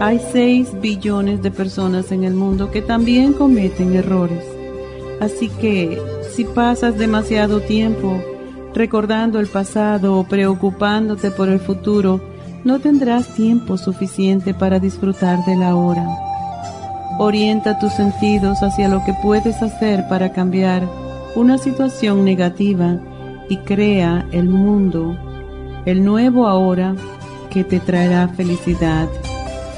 hay 6 billones de personas en el mundo que también cometen errores. Así que si pasas demasiado tiempo recordando el pasado o preocupándote por el futuro, no tendrás tiempo suficiente para disfrutar de la hora. Orienta tus sentidos hacia lo que puedes hacer para cambiar una situación negativa y crea el mundo, el nuevo ahora que te traerá felicidad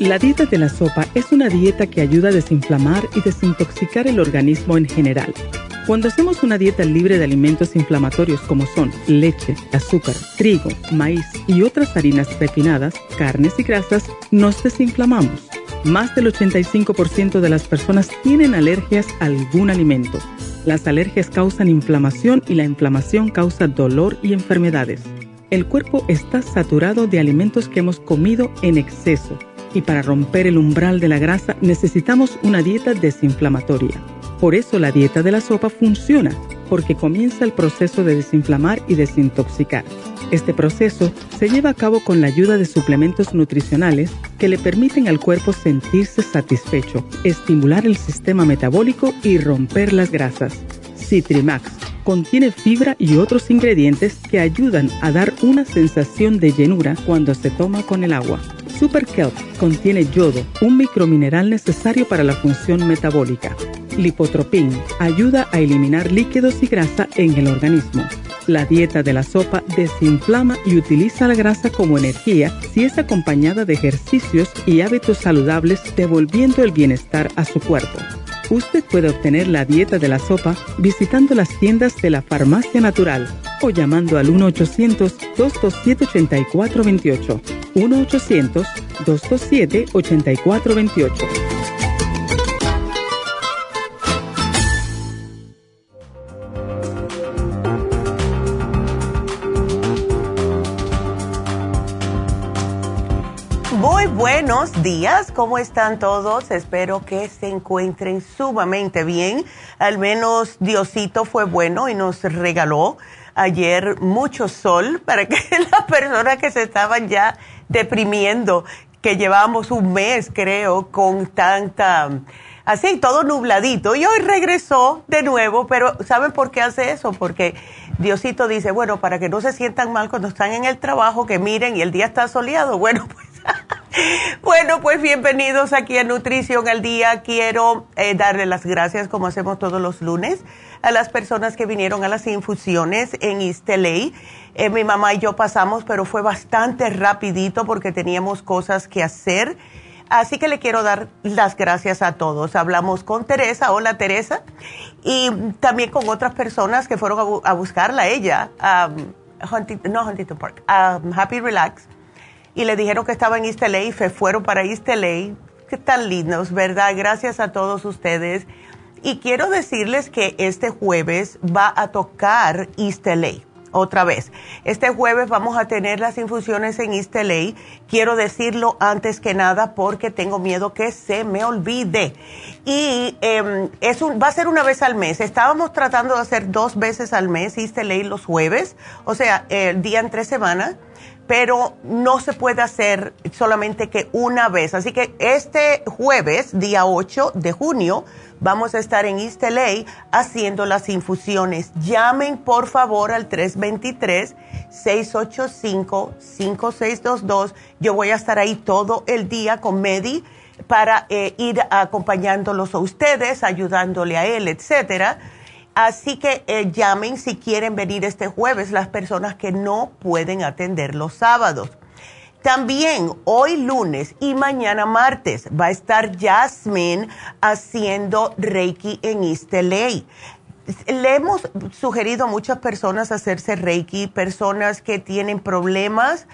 La dieta de la sopa es una dieta que ayuda a desinflamar y desintoxicar el organismo en general. Cuando hacemos una dieta libre de alimentos inflamatorios como son leche, azúcar, trigo, maíz y otras harinas refinadas, carnes y grasas, nos desinflamamos. Más del 85% de las personas tienen alergias a algún alimento. Las alergias causan inflamación y la inflamación causa dolor y enfermedades. El cuerpo está saturado de alimentos que hemos comido en exceso y para romper el umbral de la grasa necesitamos una dieta desinflamatoria. Por eso la dieta de la sopa funciona, porque comienza el proceso de desinflamar y desintoxicar. Este proceso se lleva a cabo con la ayuda de suplementos nutricionales que le permiten al cuerpo sentirse satisfecho, estimular el sistema metabólico y romper las grasas. Citrimax contiene fibra y otros ingredientes que ayudan a dar una sensación de llenura cuando se toma con el agua. Super Kelp contiene yodo, un micromineral necesario para la función metabólica. Lipotropin ayuda a eliminar líquidos y grasa en el organismo. La dieta de la sopa desinflama y utiliza la grasa como energía si es acompañada de ejercicios y hábitos saludables devolviendo el bienestar a su cuerpo. Usted puede obtener la dieta de la sopa visitando las tiendas de la Farmacia Natural o llamando al 1-800-227-8428. 1-800-227-8428. Buenos días, ¿cómo están todos? Espero que se encuentren sumamente bien. Al menos Diosito fue bueno y nos regaló ayer mucho sol para que las personas que se estaban ya deprimiendo, que llevamos un mes creo con tanta así, todo nubladito. Y hoy regresó de nuevo, pero ¿saben por qué hace eso? Porque Diosito dice, bueno, para que no se sientan mal cuando están en el trabajo, que miren y el día está soleado. Bueno, pues bueno, pues bienvenidos aquí a Nutrición al Día. Quiero eh, darle las gracias, como hacemos todos los lunes, a las personas que vinieron a las infusiones en East eh, mi mamá y yo pasamos, pero fue bastante rapidito porque teníamos cosas que hacer. Así que le quiero dar las gracias a todos. Hablamos con Teresa, hola Teresa, y también con otras personas que fueron a, buscarla ella, no Huntington Park, a Happy Relax y le dijeron que estaba en East LA y fueron para East LA. Qué tan lindos, ¿verdad? Gracias a todos ustedes. Y quiero decirles que este jueves va a tocar East LA otra vez. Este jueves vamos a tener las infusiones en East LA. Quiero decirlo antes que nada porque tengo miedo que se me olvide. Y eh, es va a ser una vez al mes. Estábamos tratando de hacer dos veces al mes East LA los jueves, o sea, el día en tres semanas pero no se puede hacer solamente que una vez. Así que este jueves, día 8 de junio, vamos a estar en East LA haciendo las infusiones. Llamen por favor al 323-685-5622. Yo voy a estar ahí todo el día con Medi para eh, ir acompañándolos a ustedes, ayudándole a él, etcétera Así que eh, llamen si quieren venir este jueves las personas que no pueden atender los sábados. También hoy lunes y mañana martes va a estar Jasmine haciendo Reiki en East Le hemos sugerido a muchas personas hacerse Reiki, personas que tienen problemas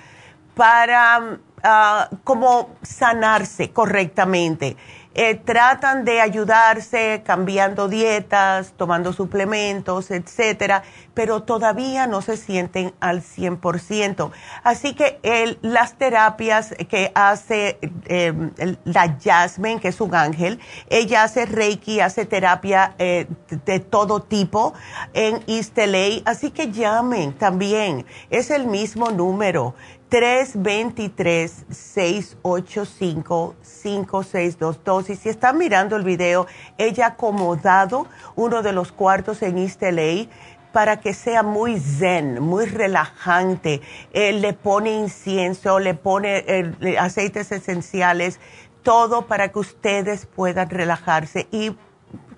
para uh, como sanarse correctamente. Eh, tratan de ayudarse cambiando dietas, tomando suplementos, etcétera, pero todavía no se sienten al 100%. Así que las terapias que hace em, la Jasmine, que es un ángel, ella hace Reiki, hace terapia eh, de todo tipo en East así que llamen también, es el mismo número. 323-685-5622. Y si están mirando el video, ella ha acomodado uno de los cuartos en East LA para que sea muy zen, muy relajante. le pone incienso, le pone eh, aceites esenciales, todo para que ustedes puedan relajarse. Y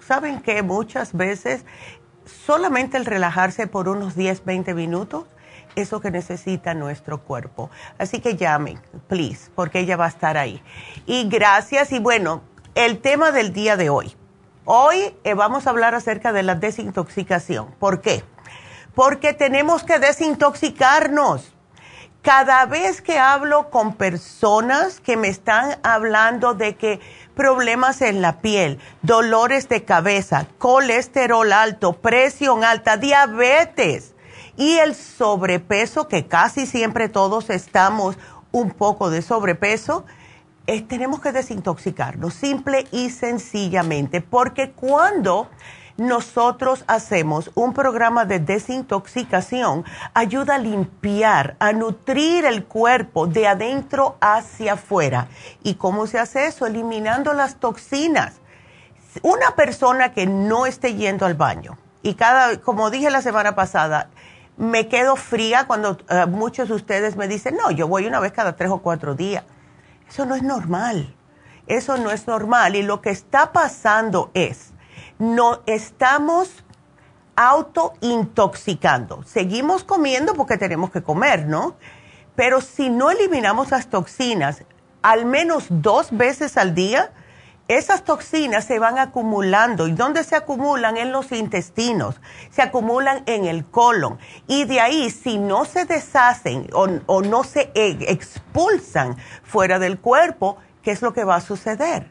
saben que muchas veces solamente el relajarse por unos 10, 20 minutos eso que necesita nuestro cuerpo. Así que llamen, please, porque ella va a estar ahí. Y gracias. Y bueno, el tema del día de hoy. Hoy eh, vamos a hablar acerca de la desintoxicación. ¿Por qué? Porque tenemos que desintoxicarnos. Cada vez que hablo con personas que me están hablando de que problemas en la piel, dolores de cabeza, colesterol alto, presión alta, diabetes, y el sobrepeso, que casi siempre todos estamos un poco de sobrepeso, eh, tenemos que desintoxicarnos, simple y sencillamente, porque cuando nosotros hacemos un programa de desintoxicación, ayuda a limpiar, a nutrir el cuerpo de adentro hacia afuera. ¿Y cómo se hace eso? Eliminando las toxinas. Una persona que no esté yendo al baño, y cada, como dije la semana pasada, me quedo fría cuando eh, muchos de ustedes me dicen, no, yo voy una vez cada tres o cuatro días. Eso no es normal. Eso no es normal. Y lo que está pasando es, no estamos autointoxicando. Seguimos comiendo porque tenemos que comer, ¿no? Pero si no eliminamos las toxinas al menos dos veces al día, esas toxinas se van acumulando. ¿Y dónde se acumulan? En los intestinos, se acumulan en el colon. Y de ahí, si no se deshacen o, no se e, expulsan fuera del cuerpo, ¿qué es lo que va a suceder?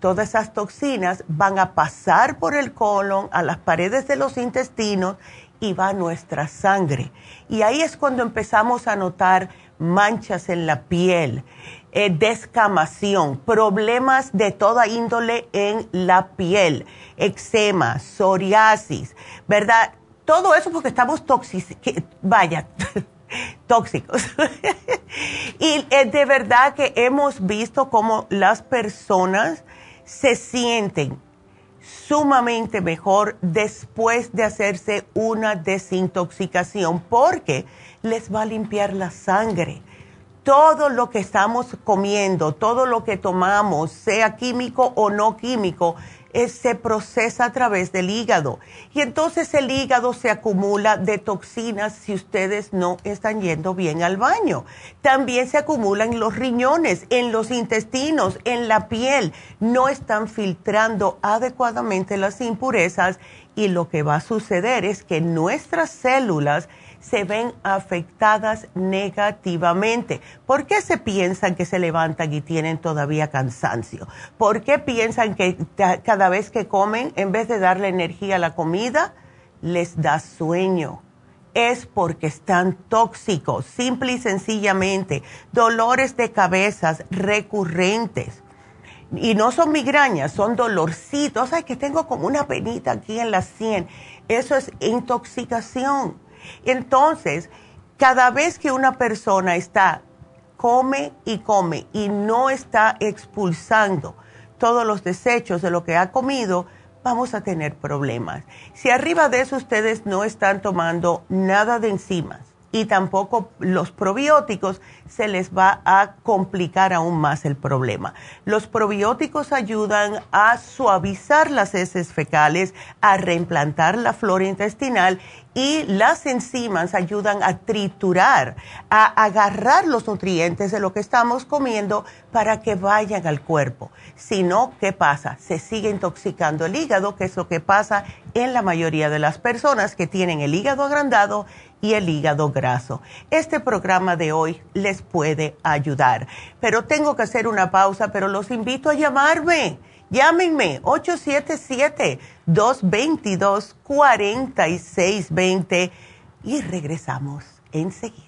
Todas esas toxinas van a pasar por el colon, a las paredes de los intestinos y va a nuestra sangre. Y ahí es cuando empezamos a notar manchas en la piel, eh, descamación, problemas de toda índole en la piel, eczema, psoriasis, ¿verdad? Todo eso porque estamos tóxicos, vaya, tóxicos. y eh, de verdad que hemos visto cómo las personas se sienten sumamente mejor después de hacerse una desintoxicación porque les va a limpiar la sangre. Todo lo que estamos comiendo, todo lo que tomamos, sea químico o no químico, se procesa a través del hígado. Y entonces el hígado se acumula de toxinas si ustedes no están yendo bien al baño. También se acumulan en los riñones, en los intestinos, en la piel. No están filtrando adecuadamente las impurezas y lo que va a suceder es que nuestras células se ven afectadas negativamente. ¿Por qué se piensan que se levantan y tienen todavía cansancio? ¿Por qué piensan que cada vez que comen, en vez de darle energía a la comida, les da sueño? Es porque están tóxicos, simple y sencillamente. Dolores de cabezas recurrentes. Y no son migrañas, son dolorcitos. Ay, que tengo como una penita aquí en la sien. Eso es intoxicación entonces, cada vez que una persona está, come y come y no está expulsando todos los desechos de lo que ha comido, vamos a tener problemas. Si arriba de eso ustedes no están tomando nada de enzimas y tampoco los probióticos, se les va a complicar aún más el problema. Los probióticos ayudan a suavizar las heces fecales, a reimplantar la flora intestinal y las enzimas ayudan a triturar, a agarrar los nutrientes de lo que estamos comiendo para que vayan al cuerpo. Si no, ¿qué pasa? Se sigue intoxicando el hígado, que es lo que pasa en la mayoría de las personas que tienen el hígado agrandado y el hígado graso. Este programa de hoy les puede ayudar. Pero tengo que hacer una pausa, pero los invito a llamarme Llámenme 877-222-4620 y regresamos enseguida.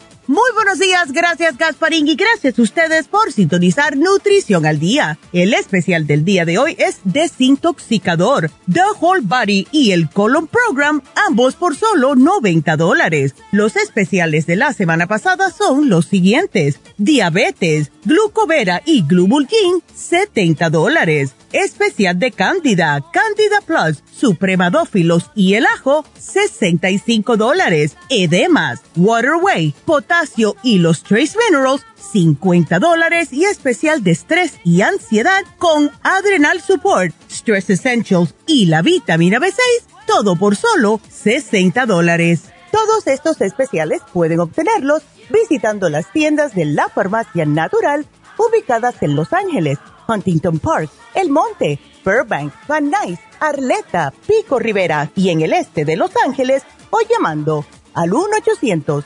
Muy buenos días, gracias Gasparín y gracias a ustedes por sintonizar Nutrición al Día. El especial del día de hoy es Desintoxicador, The Whole Body y el Colon Program, ambos por solo 90 dólares. Los especiales de la semana pasada son los siguientes. Diabetes, Glucovera y Glubulgin, 70 dólares especial de Cándida, Cándida Plus, Supremadófilos y el ajo, 65 dólares. Edemas, Waterway, y los Trace Minerals, 50 dólares y especial de estrés y ansiedad con Adrenal Support, Stress Essentials y la vitamina B6, todo por solo 60 dólares. Todos estos especiales pueden obtenerlos visitando las tiendas de la farmacia natural ubicadas en Los Ángeles, Huntington Park, El Monte, Burbank, Van Nuys, Arleta, Pico Rivera y en el este de Los Ángeles o llamando al 1 800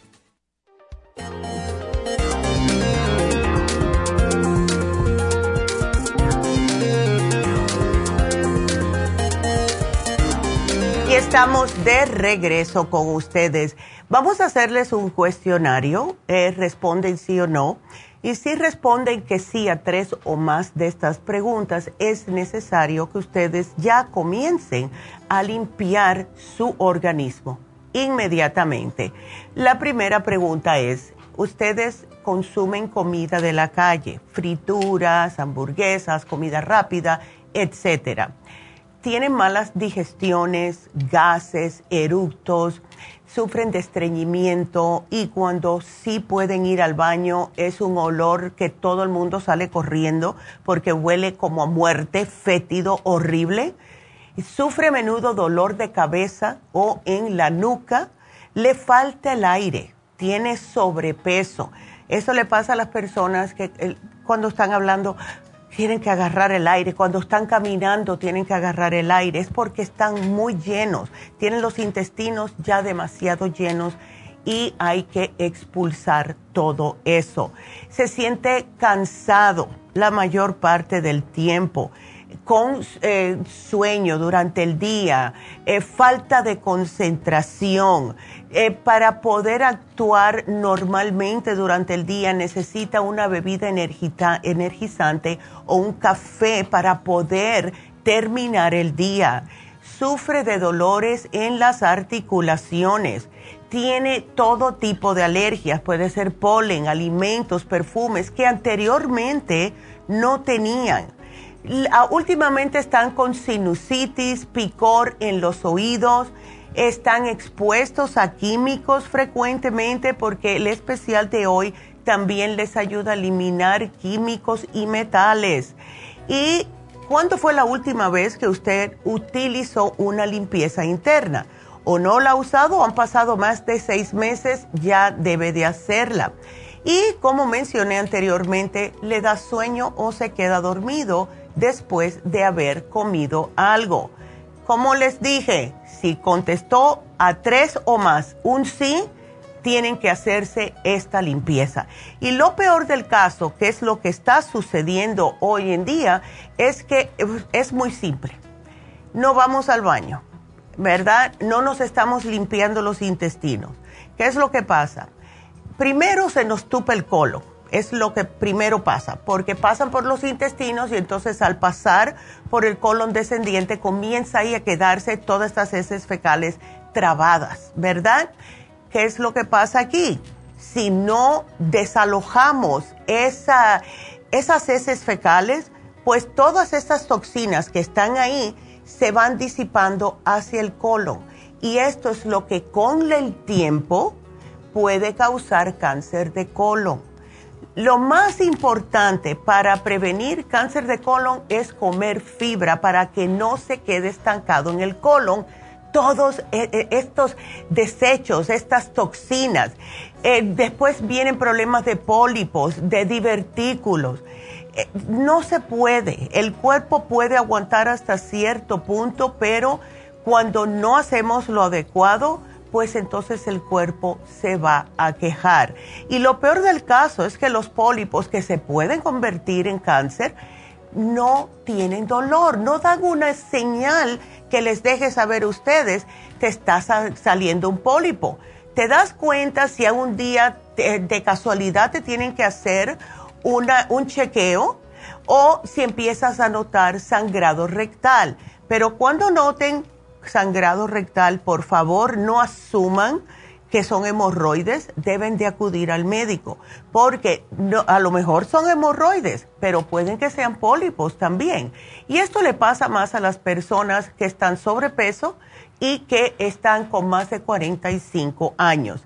Estamos de regreso con ustedes. Vamos a hacerles un cuestionario, eh, responden sí o no. Y si responden que sí a tres o más de estas preguntas, es necesario que ustedes ya comiencen a limpiar su organismo inmediatamente. La primera pregunta es, ¿ustedes consumen comida de la calle? Frituras, hamburguesas, comida rápida, etcétera tienen malas digestiones, gases, eructos, sufren de estreñimiento y cuando sí pueden ir al baño es un olor que todo el mundo sale corriendo porque huele como a muerte, fétido, horrible. Sufre a menudo dolor de cabeza o en la nuca, le falta el aire, tiene sobrepeso. Eso le pasa a las personas que cuando están hablando, tienen que agarrar el aire, cuando están caminando tienen que agarrar el aire, es porque están muy llenos, tienen los intestinos ya demasiado llenos y hay que expulsar todo eso. Se siente cansado la mayor parte del tiempo con eh, sueño durante el día, eh, falta de concentración. Eh, para poder actuar normalmente durante el día necesita una bebida energizante o un café para poder terminar el día. Sufre de dolores en las articulaciones. Tiene todo tipo de alergias, puede ser polen, alimentos, perfumes que anteriormente no tenían últimamente están con sinusitis, picor en los oídos, están expuestos a químicos frecuentemente porque el especial de hoy también les ayuda a eliminar químicos y metales. ¿Y cuándo fue la última vez que usted utilizó una limpieza interna? ¿O no la ha usado o han pasado más de seis meses? Ya debe de hacerla. Y como mencioné anteriormente, le da sueño o se queda dormido después de haber comido algo. Como les dije, si contestó a tres o más un sí, tienen que hacerse esta limpieza. Y lo peor del caso, que es lo que está sucediendo hoy en día, es que es muy simple. No vamos al baño, ¿verdad? No nos estamos limpiando los intestinos. ¿Qué es lo que pasa? Primero se nos tupa el colon es lo que primero pasa, porque pasan por los intestinos y entonces al pasar por el colon descendiente comienza ahí a quedarse todas estas heces fecales trabadas, ¿verdad? ¿Qué es lo que pasa aquí? Si no desalojamos esa, esas heces fecales, pues todas estas toxinas que están ahí se van disipando hacia el colon. Y esto es lo que con el tiempo puede causar cáncer de colon lo más importante para prevenir cáncer de colon es comer fibra para que no se quede estancado en el colon todos eh, eh, estos desechos, estas toxinas. Eh, después vienen problemas de pólipos, de divertículos. no se puede. El cuerpo puede aguantar hasta cierto punto, pero cuando no hacemos lo adecuado, pues entonces el cuerpo se va a quejar. Y lo peor del caso es que los pólipos que se pueden convertir en cáncer no tienen dolor, no dan una señal que les deje saber a ustedes que está saliendo un pólipo. ¿Te das cuenta si a un día de casualidad te tienen que hacer una, un chequeo o si empiezas a notar sangrado rectal? Pero cuando noten sangrado rectal, por favor no asuman que son hemorroides, deben de acudir al médico, porque a lo mejor son hemorroides, pero pueden que sean pólipos también. Y esto le pasa más a las personas que están sobrepeso y que están con más de 45 años.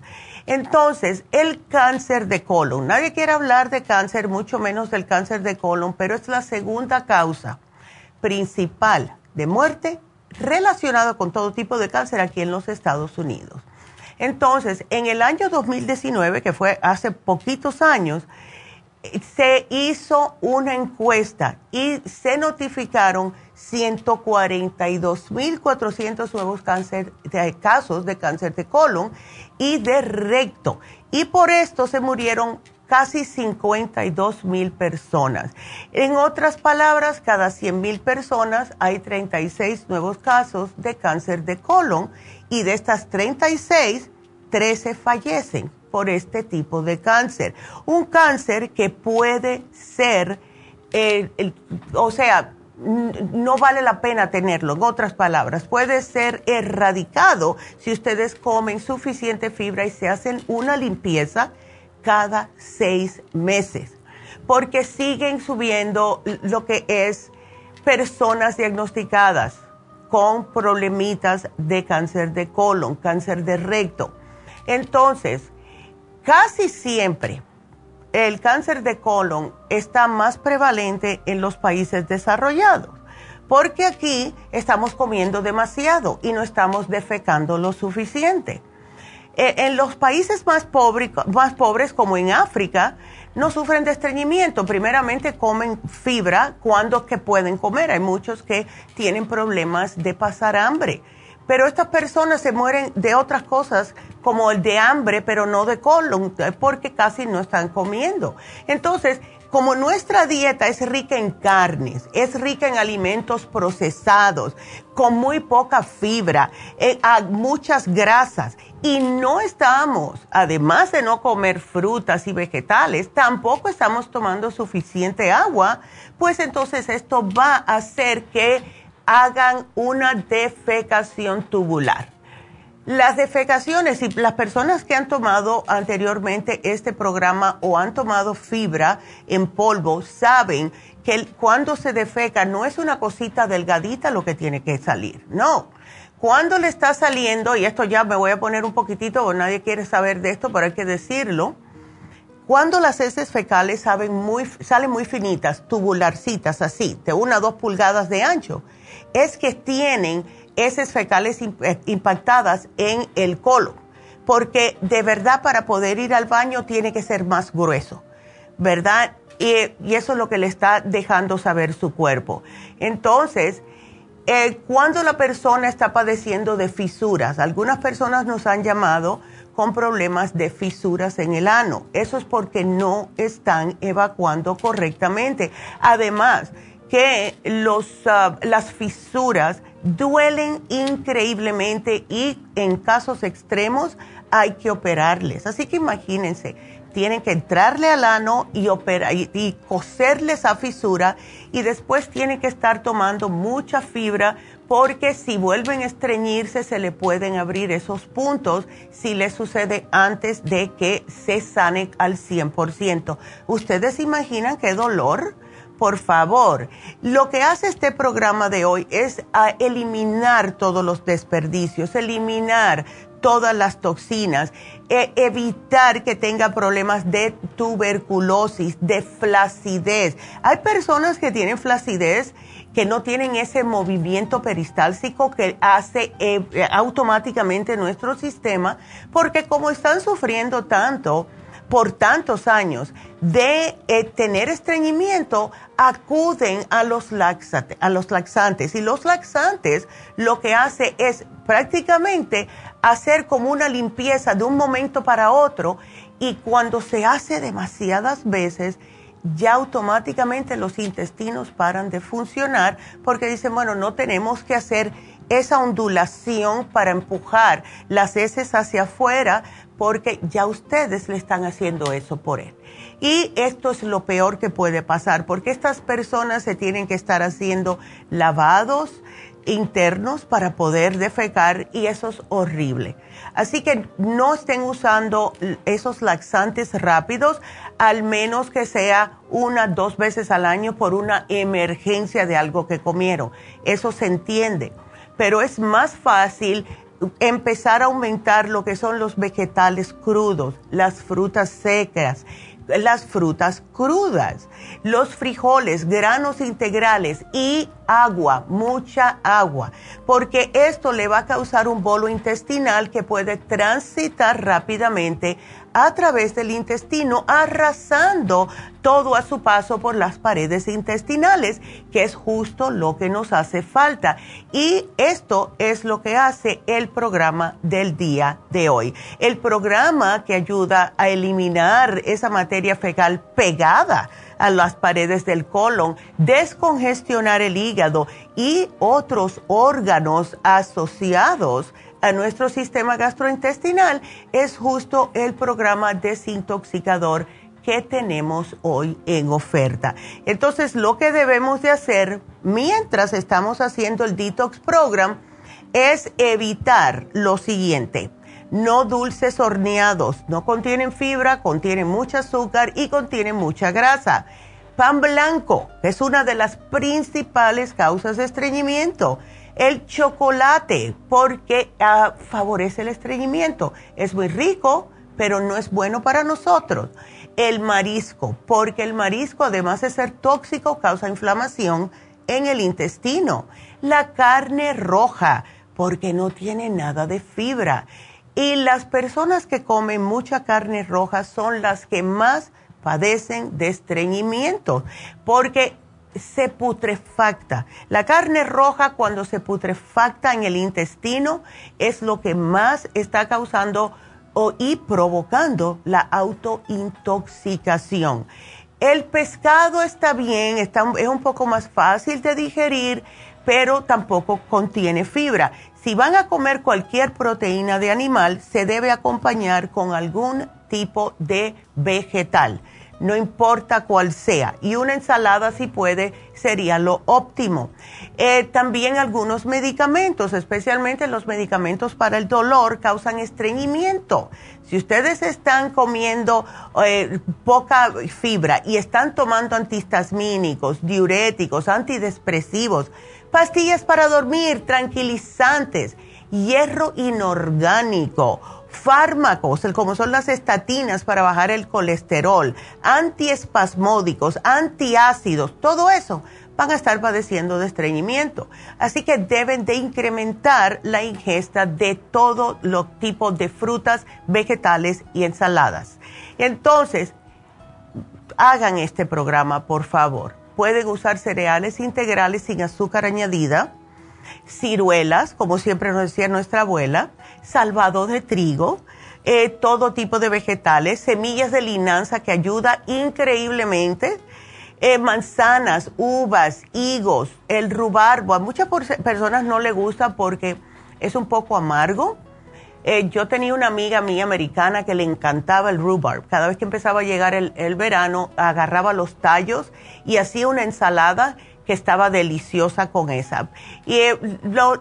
Entonces, el cáncer de colon, nadie quiere hablar de cáncer, mucho menos del cáncer de colon, pero es la segunda causa principal de muerte relacionado con todo tipo de cáncer aquí en los Estados Unidos. Entonces, en el año 2019, que fue hace poquitos años, se hizo una encuesta y se notificaron 142.400 nuevos casos de cáncer de colon y de recto. Y por esto se murieron casi 52 mil personas. En otras palabras, cada 100 mil personas hay 36 nuevos casos de cáncer de colon y de estas 36, 13 fallecen por este tipo de cáncer. Un cáncer que puede ser, eh, o sea, no vale la pena tenerlo, en otras palabras, puede ser erradicado si ustedes comen suficiente fibra y se hacen una limpieza cada seis meses, porque siguen subiendo lo que es personas diagnosticadas con problemitas de cáncer de colon, cáncer de recto. Entonces, casi siempre el cáncer de colon está más prevalente en los países desarrollados, porque aquí estamos comiendo demasiado y no estamos defecando lo suficiente. Eh, en los países más, pobres, como en África, no sufren de estreñimiento. Primeramente comen fibra cuando que pueden comer. Hay muchos que tienen problemas de pasar hambre. Pero estas personas se mueren de otras cosas como el de hambre, pero no de colon, porque casi no están comiendo. Entonces, como nuestra dieta es rica en carnes, es rica en alimentos procesados, con muy poca fibra, eh, muchas grasas, y no estamos, además de no comer frutas y vegetales, tampoco estamos tomando suficiente agua, pues entonces esto va a hacer que hagan una defecación tubular. Las defecaciones, y las personas que han tomado anteriormente este programa o han tomado fibra en polvo, saben que cuando se defeca no es una cosita delgadita lo que tiene que salir, no. Cuando le está saliendo, y esto ya me voy a poner un poquitito, nadie quiere saber de esto, pero hay que decirlo, cuando las heces fecales salen muy, salen muy finitas, tubularcitas así, de una a dos pulgadas de ancho, es que tienen heces fecales eh, impactadas en el colon, porque de verdad para poder ir al baño tiene que ser más grueso, ¿verdad? Y, eso es lo que le está dejando saber su cuerpo. Entonces, eh, cuando la persona está padeciendo de fisuras, algunas personas nos han llamado con problemas de fisuras en el ano. Eso es porque no están evacuando correctamente. Además, que los, ah, las fisuras duelen increíblemente y en casos extremos hay que operarles. Así que imagínense, tienen que entrarle al ano y, y, coserle esa fisura y después tienen que estar tomando mucha fibra porque si vuelven a estreñirse se le pueden abrir esos puntos si le sucede antes de que se sane al 100%. ¿Ustedes imaginan qué dolor? por favor, lo que hace este programa de hoy es eliminar todos los desperdicios, eliminar todas las toxinas, e evitar que tenga problemas de tuberculosis, de flacidez. Hay personas que tienen flacidez que no tienen ese movimiento peristáltico que hace eh, automáticamente nuestro sistema, porque como están sufriendo tanto, por tantos años de eh, tener estreñimiento, acuden a los, a los laxantes. Y los laxantes lo que hace es prácticamente hacer como una limpieza de un momento para otro y cuando se hace demasiadas veces, ya automáticamente los intestinos paran de funcionar porque dicen, bueno, no tenemos que hacer esa ondulación para empujar las heces hacia afuera porque ya ustedes le están haciendo eso por él. Y esto es lo peor que puede pasar, porque estas personas se tienen que estar haciendo lavados internos para poder defecar y eso es horrible. Así que no estén usando esos laxantes rápidos, al menos que sea una, dos veces al año por una emergencia de algo que comieron. Eso se entiende. Pero es más fácil empezar a aumentar lo que son los vegetales crudos, las frutas secas, las frutas crudas, los frijoles, granos integrales y agua, mucha agua, porque esto le va a causar un bolo intestinal que puede transitar rápidamente a través del intestino, arrasando todo a su paso por las paredes intestinales, que es justo lo que nos hace falta. Y esto es lo que hace el programa del día de hoy. El programa que ayuda a eliminar esa materia fecal pegada a las paredes del colon, descongestionar el hígado y otros órganos asociados a nuestro sistema gastrointestinal es justo el programa desintoxicador que tenemos hoy en oferta. Entonces, lo que debemos de hacer mientras estamos haciendo el detox program es evitar lo siguiente no dulces horneados, no contienen fibra, contienen mucho azúcar y contienen mucha grasa. Pan blanco, es una de las principales causas de estreñimiento. El chocolate, porque ah, favorece el estreñimiento. Es muy rico, pero no es bueno para nosotros. El marisco, porque el marisco, además de ser tóxico, causa inflamación en el intestino. La carne roja, porque no tiene nada de fibra. Y las personas que comen mucha carne roja son las que más padecen de estreñimiento, porque se putrefacta. La carne roja cuando se putrefacta en el intestino es lo que más está causando y provocando la autointoxicación. El pescado está bien, está, es un poco más fácil de digerir, pero tampoco contiene fibra. Si van a comer cualquier proteína de animal, se debe acompañar con algún tipo de vegetal, no importa cuál sea. Y una ensalada, si puede, sería lo óptimo. Eh, también algunos medicamentos, especialmente los medicamentos para el dolor, causan estreñimiento. Si ustedes están comiendo eh, poca fibra y están tomando antihistamínicos, diuréticos, antidepresivos, pastillas para dormir, tranquilizantes, hierro inorgánico, fármacos, como son las estatinas para bajar el colesterol, antiespasmódicos, antiácidos, todo eso van a estar padeciendo de estreñimiento. Así que deben de incrementar la ingesta de todo los tipos de frutas, vegetales y ensaladas. Entonces, hagan este programa, por favor pueden usar cereales integrales sin azúcar añadida, ciruelas, como siempre nos decía nuestra abuela, salvado de trigo, eh, todo tipo de vegetales, semillas de linanza que ayuda increíblemente, eh, manzanas, uvas, higos, el rubarbo. A muchas personas no le gusta porque es un poco amargo eh, yo tenía una amiga mía americana que le encantaba el rhubarb. Cada vez que empezaba a llegar el, verano, agarraba los tallos y hacía una ensalada que estaba deliciosa con esa. Y eh,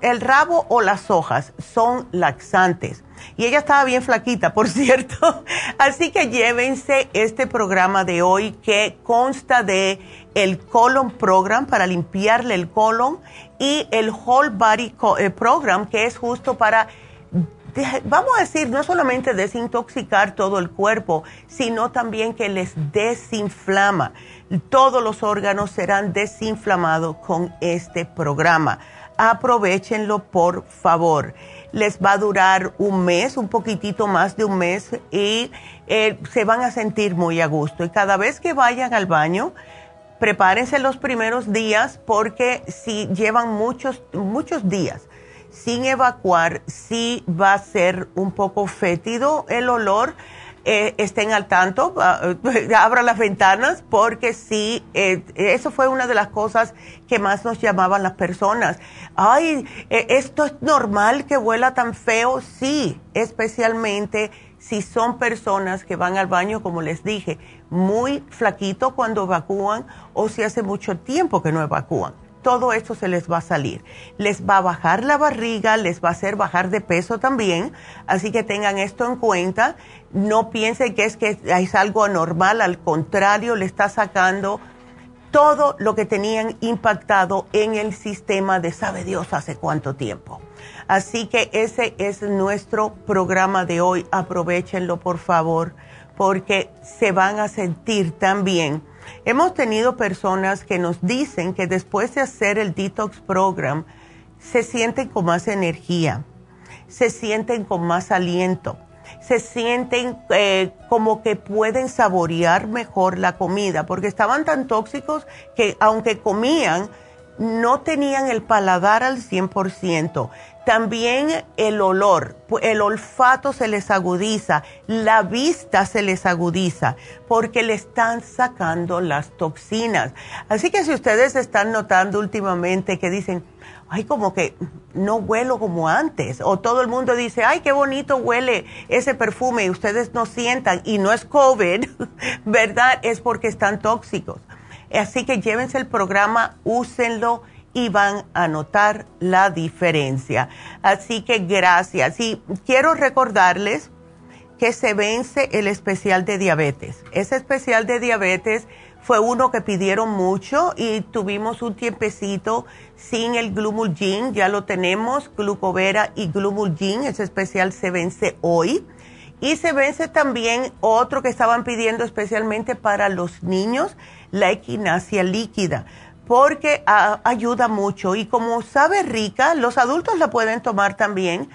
el rabo o las hojas son laxantes. Y ella estaba bien flaquita, por cierto. Así que llévense este programa de hoy que consta de el colon program para limpiarle el colon y el whole body eh, program que es justo para vamos a decir, no solamente desintoxicar todo el cuerpo, sino también que les desinflama. Todos los órganos serán desinflamados con este programa. Aprovechenlo, por favor. Les va a durar un mes, un poquitito más de un mes, y eh, se van a sentir muy a gusto. Y cada vez que vayan al baño, prepárense los primeros días porque si llevan muchos, muchos días sin evacuar, sí va a ser un poco fétido el olor. Eh, estén al tanto, abran las ventanas porque sí, eh, eso fue una de las cosas que más nos llamaban las personas. Ay, eh, ¿esto es normal que huela tan feo? Sí, especialmente si son personas que van al baño, como les dije, muy flaquito cuando evacúan o si hace mucho tiempo que no evacúan todo esto se les va a salir. Les va a bajar la barriga, les va a hacer bajar de peso también, así que tengan esto en cuenta. No piensen que es que es algo anormal, al contrario, le está sacando todo lo que tenían impactado en el sistema de sabe Dios hace cuánto tiempo. Así que ese es nuestro programa de hoy. Aprovechenlo, por favor, porque se van a sentir tan bien Hemos tenido personas que nos dicen que después de hacer el detox program se sienten con más energía, se sienten con más aliento, se sienten eh, como que pueden saborear mejor la comida, porque estaban tan tóxicos que aunque comían, no tenían el paladar al 100%. También el olor, el olfato se les agudiza, la vista se les agudiza, porque le están sacando las toxinas. Así que si ustedes están notando últimamente que dicen, ay, como que no huelo como antes, o todo el mundo dice, ay, qué bonito huele ese perfume y ustedes no sientan, y no es COVID, ¿verdad? Es porque están tóxicos. Así que llévense el programa, úsenlo y van a notar la diferencia. Así que gracias. Y quiero recordarles que se vence el especial de diabetes. Ese especial de diabetes fue uno que pidieron mucho y tuvimos un tiempecito sin el Glumulgin, ya lo tenemos, glucovera y Glumulgin, ese especial se vence hoy. Y se vence también otro que estaban pidiendo especialmente para los niños, la equinacia líquida porque ayuda mucho y como sabe rica, los adultos la pueden tomar también.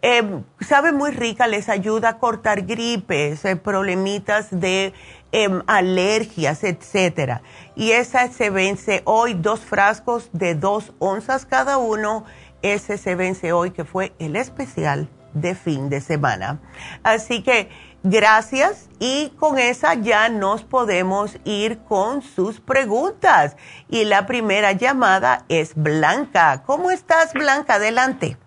Eh, sabe muy rica, les ayuda a cortar gripes, eh, problemitas de em, alergias, etcétera. Y esa se vence hoy, dos frascos de dos onzas cada uno. Ese se vence hoy, que fue el especial de fin de semana. Así que Gracias y con esa ya nos podemos ir con sus preguntas. Y la primera llamada es Blanca. ¿Cómo estás, Blanca? Adelante.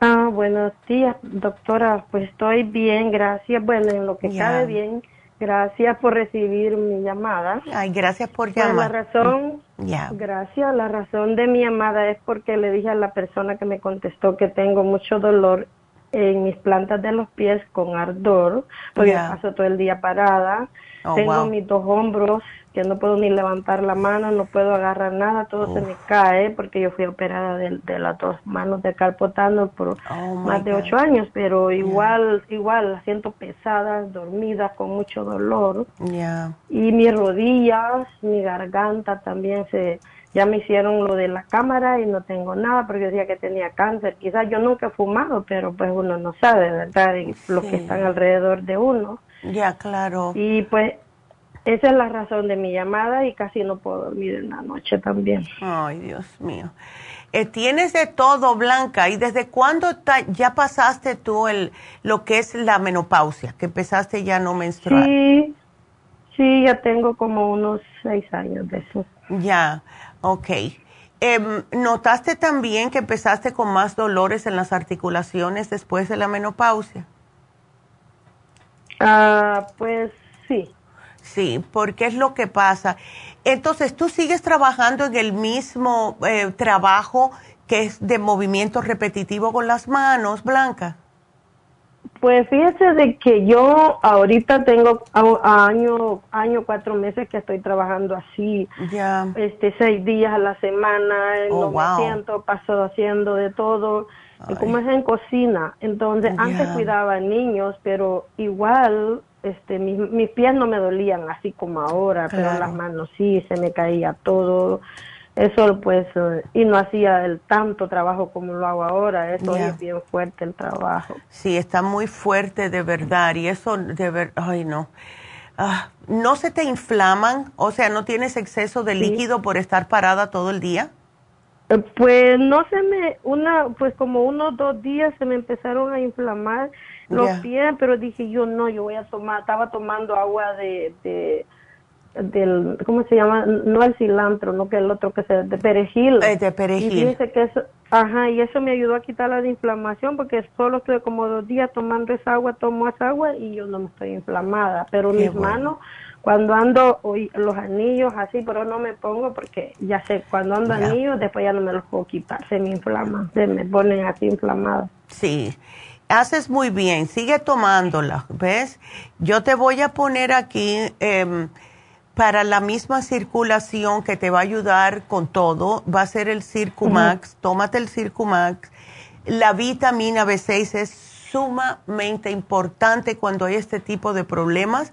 Ah, buenos días, doctora. Pues estoy bien, gracias. Bueno, en lo que cabe bien. Gracias por recibir mi llamada. Ay, gracias por llamar. Pues la razón, ya. gracias. La razón de mi llamada es porque le dije a la persona que me contestó que tengo mucho dolor en mis plantas de los pies con ardor, porque paso todo el día parada. Oh, Tengo mis dos hombros que no puedo ni levantar la mano, no puedo agarrar nada, todo se me cae porque yo fui operada de, las dos manos de carpotano por oh, más de ocho años, pero igual, igual las siento pesadas, dormidas, con mucho dolor. Y mis rodillas, mi garganta también se ya me hicieron lo de la cámara y no tengo nada porque decía que tenía cáncer. Quizás yo nunca he fumado, pero pues uno no sabe, ¿verdad? Lo que están alrededor de uno. Ya, claro. Y pues esa es la razón de mi llamada y casi no puedo dormir en la noche también. Ay, Dios mío. Eh, tienes de todo, Blanca. ¿Y desde cuándo ya pasaste tú el, lo que es la menopausia? Que empezaste ya no menstruar. Sí, sí, ya tengo como unos seis años de eso. Ya. Ok. Em, ¿Notaste también que empezaste con más dolores en las articulaciones después de la menopausia? Ah, pues sí. Sí, porque es lo que pasa. Entonces, ¿tú sigues trabajando en el mismo eh, trabajo que es de movimiento repetitivo con las manos, Blanca? Pues fíjese de que yo ahorita tengo año, año, cuatro meses que estoy trabajando así, este, seis días a la semana, oh, no me siento, paso haciendo de todo, y como es en cocina, entonces antes cuidaba niños, pero igual, este, mis, mis pies no me dolían así como ahora, pero las manos sí, se me caía todo, eso pues y no hacía el tanto trabajo como lo hago ahora. Eso es bien fuerte el trabajo. Sí está muy fuerte de verdad y eso de verdad ay no. Ah, no se te inflaman o sea no tienes exceso de líquido por estar parada todo el día eh, pues no se me una pues como unos dos días se me empezaron a inflamar los pies pero dije yo no yo voy a tomar estaba tomando agua de del, ¿cómo se llama? No el cilantro, no que el otro que se, de perejil. Eh, de perejil. Y dice que eso, ajá, y eso me ayudó a quitar la inflamación porque solo estuve como dos días tomando esa agua, tomo esa agua y yo no me estoy inflamada. Pero mis manos, cuando ando, hoy, los anillos así, pero no me pongo porque ya sé, cuando ando anillos, después ya no me los puedo quitar, se me inflaman, se me ponen así inflamados. Sí. Haces muy bien, sigue tomándola, ¿ves? Yo te voy a poner aquí eh, para la misma circulación que te va a ayudar con todo, va a ser el Circumax. Tómate el Circumax. La vitamina B6 es sumamente importante cuando hay este tipo de problemas.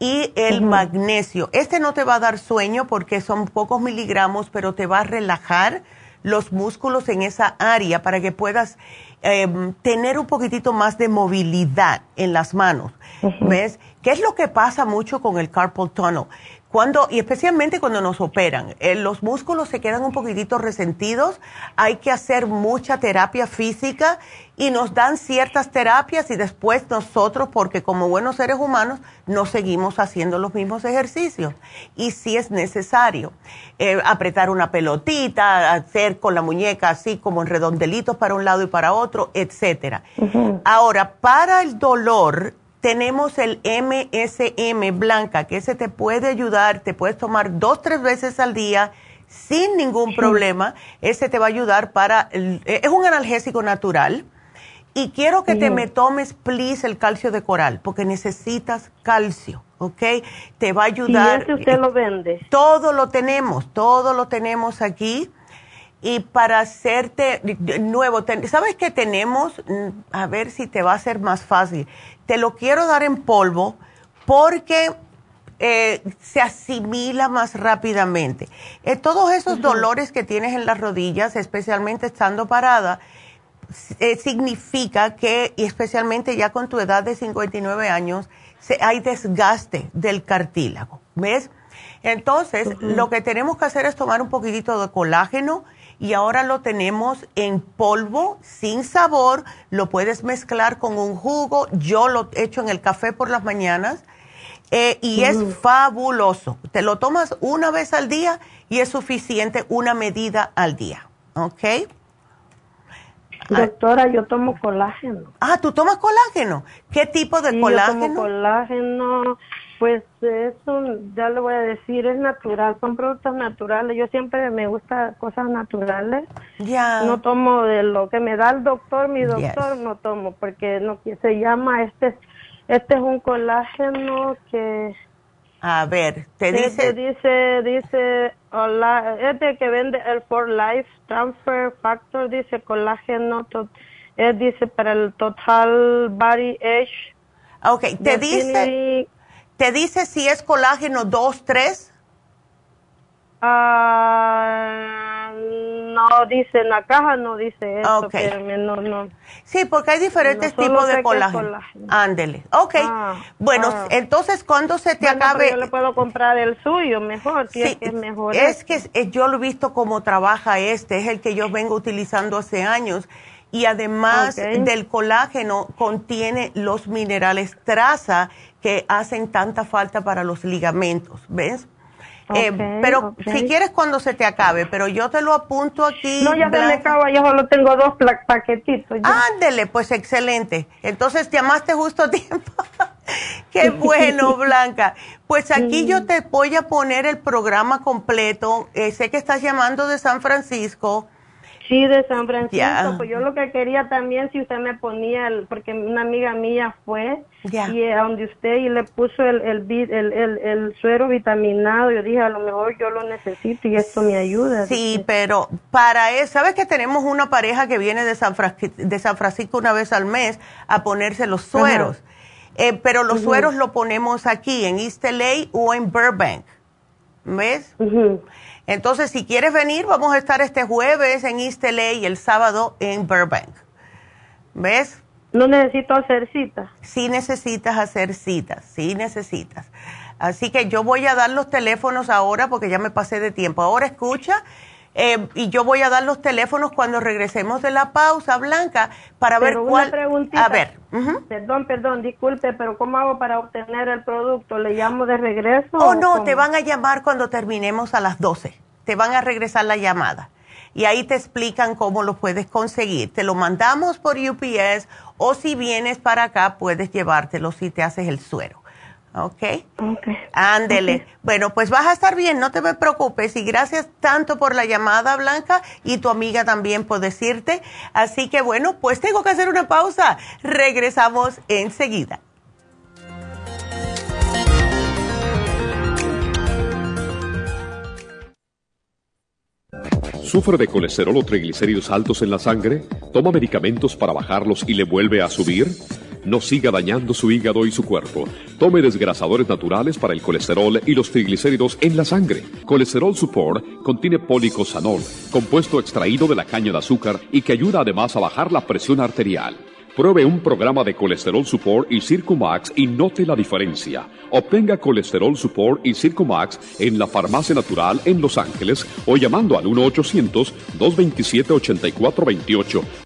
y el magnesio. Este no te va a dar sueño porque son pocos miligramos, pero te va a relajar los músculos en esa área para que puedas em, tener un poquitito más de movilidad en las manos. ¿Ves? ¿Qué es lo que pasa mucho con el carpal tunnel? Cuando, y especialmente cuando nos operan, eh, los músculos se quedan un poquitito resentidos, hay que hacer mucha terapia física y nos dan ciertas terapias y después nosotros, porque como buenos seres humanos, no seguimos haciendo los mismos ejercicios. Y si es necesario, eh, apretar una pelotita, hacer con la muñeca así como en redondelitos para un lado y para otro, etcétera. Ahora, para el dolor, tenemos el MSM blanca, que ese te puede ayudar, te puedes tomar dos, tres veces al día sin ningún problema. Ese te va a ayudar para, eh, es un analgésico natural. Y quiero que te me tomes, please, el calcio de coral, porque necesitas calcio, ¿ok? Te va a ayudar. ¿Y ese usted lo vende? Todo lo tenemos, todo lo tenemos aquí. Y para hacerte nuevo, ¿sabes qué tenemos? Mm, a ver si te va a ser más fácil te lo quiero dar en polvo porque eh, se asimila más rápidamente. Eh, todos esos dolores que tienes en las rodillas, especialmente estando parada, eh, significa que, y especialmente ya con tu edad de 59 años, hay desgaste del cartílago. ¿Ves? Entonces, lo que tenemos que hacer es tomar un poquitito de colágeno y ahora lo tenemos en polvo, sin sabor, lo puedes mezclar con un jugo, yo lo echo en el café por las mañanas eh, y es fabuloso. Te lo tomas una vez al día y es suficiente una medida al día, ¿ok? Doctora, yo tomo colágeno. Ah, ¿tú tomas colágeno? ¿Qué tipo de colágeno? Yo tomo colágeno pues eso, ya le voy a decir, es natural, son productos naturales. Yo siempre me gusta cosas naturales. Ya. No tomo de lo que me da el doctor, mi doctor no tomo, porque no se llama este, este es un colágeno que. A ver, te dice. dice, dice, hola, este que vende el For Life Transfer Factor, dice colágeno, es dice para el Total Body Age. Ok, te dice. ¿Te dice si es colágeno 2, 3? Ah, no dice en la caja, no dice eso. no, no. Sí, porque hay diferentes tipos de colágeno. Ándele. Ok. Ah, bueno, ah. entonces cuando se te acabe. Yo le puedo comprar el suyo mejor, si es que es mejor. Es que eh, yo lo he visto cómo trabaja este, es el que yo vengo utilizando hace años. Y además del colágeno, contiene los minerales traza que hacen tanta falta para los ligamentos, ¿ves? Eh, pero si quieres cuando se te acabe, pero yo te lo apunto aquí. No, ya se me acaba, yo solo tengo dos paquetitos. Ándele, pues excelente. Entonces llamaste justo a tiempo. Qué bueno, Blanca. Pues aquí yo te voy a poner el programa completo. Eh, sé que estás llamando de San Francisco. Sí, de San Francisco. Pues yo lo que quería también, si usted me ponía, el, porque una amiga mía fue y a donde usted y le puso el, el, el, el, suero vitaminado, yo dije, a lo mejor yo lo necesito y esto me ayuda. Sí, pero para eso, ¿sabes que tenemos una pareja que viene de San, de San Francisco una vez al mes a ponerse los sueros? Eh, pero los sueros lo ponemos aquí, en East LA o en Burbank. ¿Ves? Entonces, si quieres venir, vamos a estar este jueves en East LA y el sábado en Burbank. ¿Ves? No necesito hacer citas. Sí necesitas hacer citas, sí necesitas. Así que yo voy a dar los teléfonos ahora porque ya me pasé de tiempo. Ahora escucha eh, y yo voy a dar los teléfonos cuando regresemos de la pausa, Blanca, para ver cuál. A ver. Perdón, perdón, disculpe, pero ¿cómo hago para obtener el producto? ¿Le llamo de regreso? Oh, no, te van a llamar cuando terminemos a las 12. Te van a regresar la llamada. Y ahí te explican cómo lo puedes conseguir. Te lo mandamos por UPS o si vienes para acá puedes llevártelo si te haces el suero. ¿Ok? Ándele. Bueno, pues vas a estar bien, no te me preocupes. Y gracias tanto por la llamada, Blanca, y tu amiga también por decirte. Así que bueno, pues tengo que hacer una pausa. Regresamos enseguida. ¿Sufre de colesterol o triglicéridos altos en la sangre? ¿Toma medicamentos para bajarlos y le vuelve a subir? No siga dañando su hígado y su cuerpo. Tome desgrasadores naturales para el colesterol y los triglicéridos en la sangre. Colesterol Support contiene policosanol, compuesto extraído de la caña de azúcar y que ayuda además a bajar la presión arterial. Pruebe un programa de Colesterol Support y Circumax y note la diferencia. Obtenga Colesterol Support y Circumax en la Farmacia Natural en Los Ángeles o llamando al 1-800-227-8428.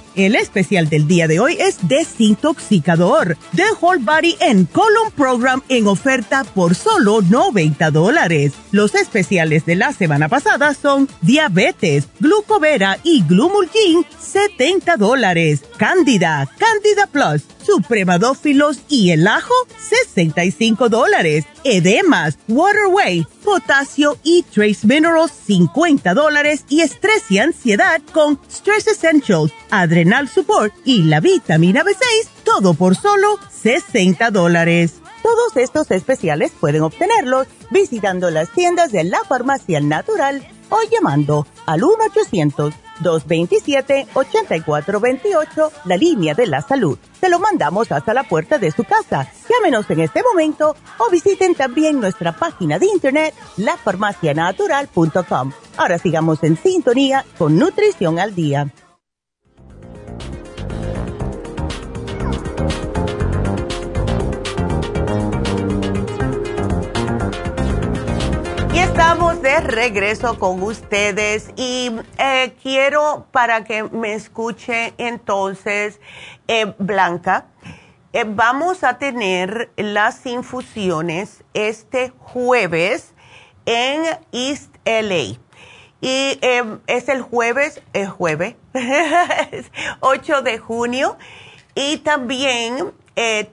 El especial del día de hoy es desintoxicador The Whole Body and Colon Program en oferta por solo 90 dólares. Los especiales de la semana pasada son diabetes, glucovera y glumulgin 70 dólares. Cándida, Cándida Plus, supremadófilos y el ajo 65 dólares. Edemas, Waterway, potasio y Trace Minerals 50 dólares y estrés y ansiedad con Stress Essentials, Adrenal Support y la vitamina B6, todo por solo 60 dólares. Todos estos especiales pueden obtenerlos visitando las tiendas de la farmacia natural o llamando al 1-800-227-8428, la línea de la salud. Se lo mandamos hasta la puerta de su casa. Llámenos en este momento o visiten también nuestra página de internet, lafarmacianatural.com. Ahora sigamos en sintonía con Nutrición al Día. Estamos de regreso con ustedes y eh, quiero para que me escuche entonces eh, Blanca, eh, vamos a tener las infusiones este jueves en East LA. Y es el jueves, el jueves, 8 de junio. Y también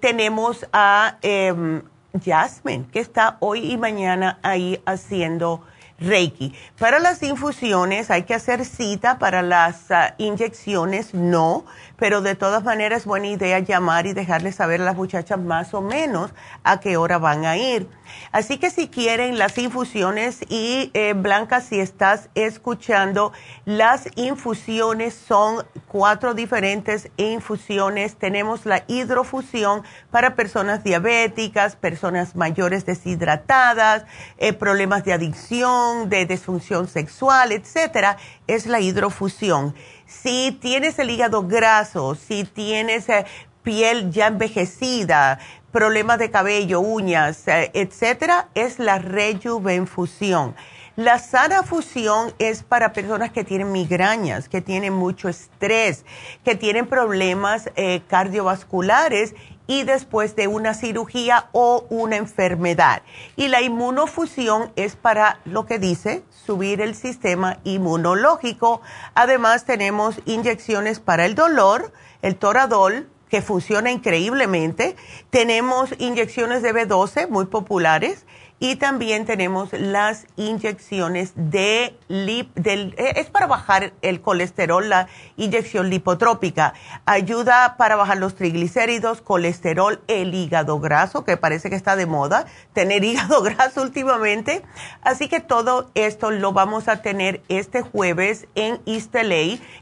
tenemos a em, Jasmine, que está hoy y mañana ahí haciendo Reiki. Para las infusiones hay que hacer cita, para las ah, inyecciones no, pero de todas maneras es buena idea llamar y dejarles saber a las muchachas más o menos a qué hora van a ir. Así que si quieren las infusiones y eh, Blanca, si estás escuchando, las infusiones son cuatro diferentes infusiones. Tenemos la hidrofusión para personas diabéticas, personas mayores deshidratadas, eh, problemas de adicción, de disfunción sexual, etcétera. Es la hidrofusión. Si tienes el hígado graso, si tienes eh, piel ya envejecida, problemas de cabello, uñas, eh, etcétera, es la rejuvenfusión. La sana fusión es para personas que tienen migrañas, que tienen mucho estrés, que tienen problemas eh, cardiovasculares y después de una cirugía o una enfermedad. Y la inmunofusión es para lo que dice subir el sistema inmunológico. Además tenemos inyecciones para el dolor, el toradol, que funciona increíblemente. Tenemos inyecciones de B12 muy populares y también tenemos las inyecciones de lip, del, eh, es para bajar el colesterol, la inyección lipotrópica. Ayuda para bajar los triglicéridos, colesterol, el hígado graso, que parece que está de moda, tener hígado graso últimamente. Así que todo esto lo vamos a tener este jueves en East.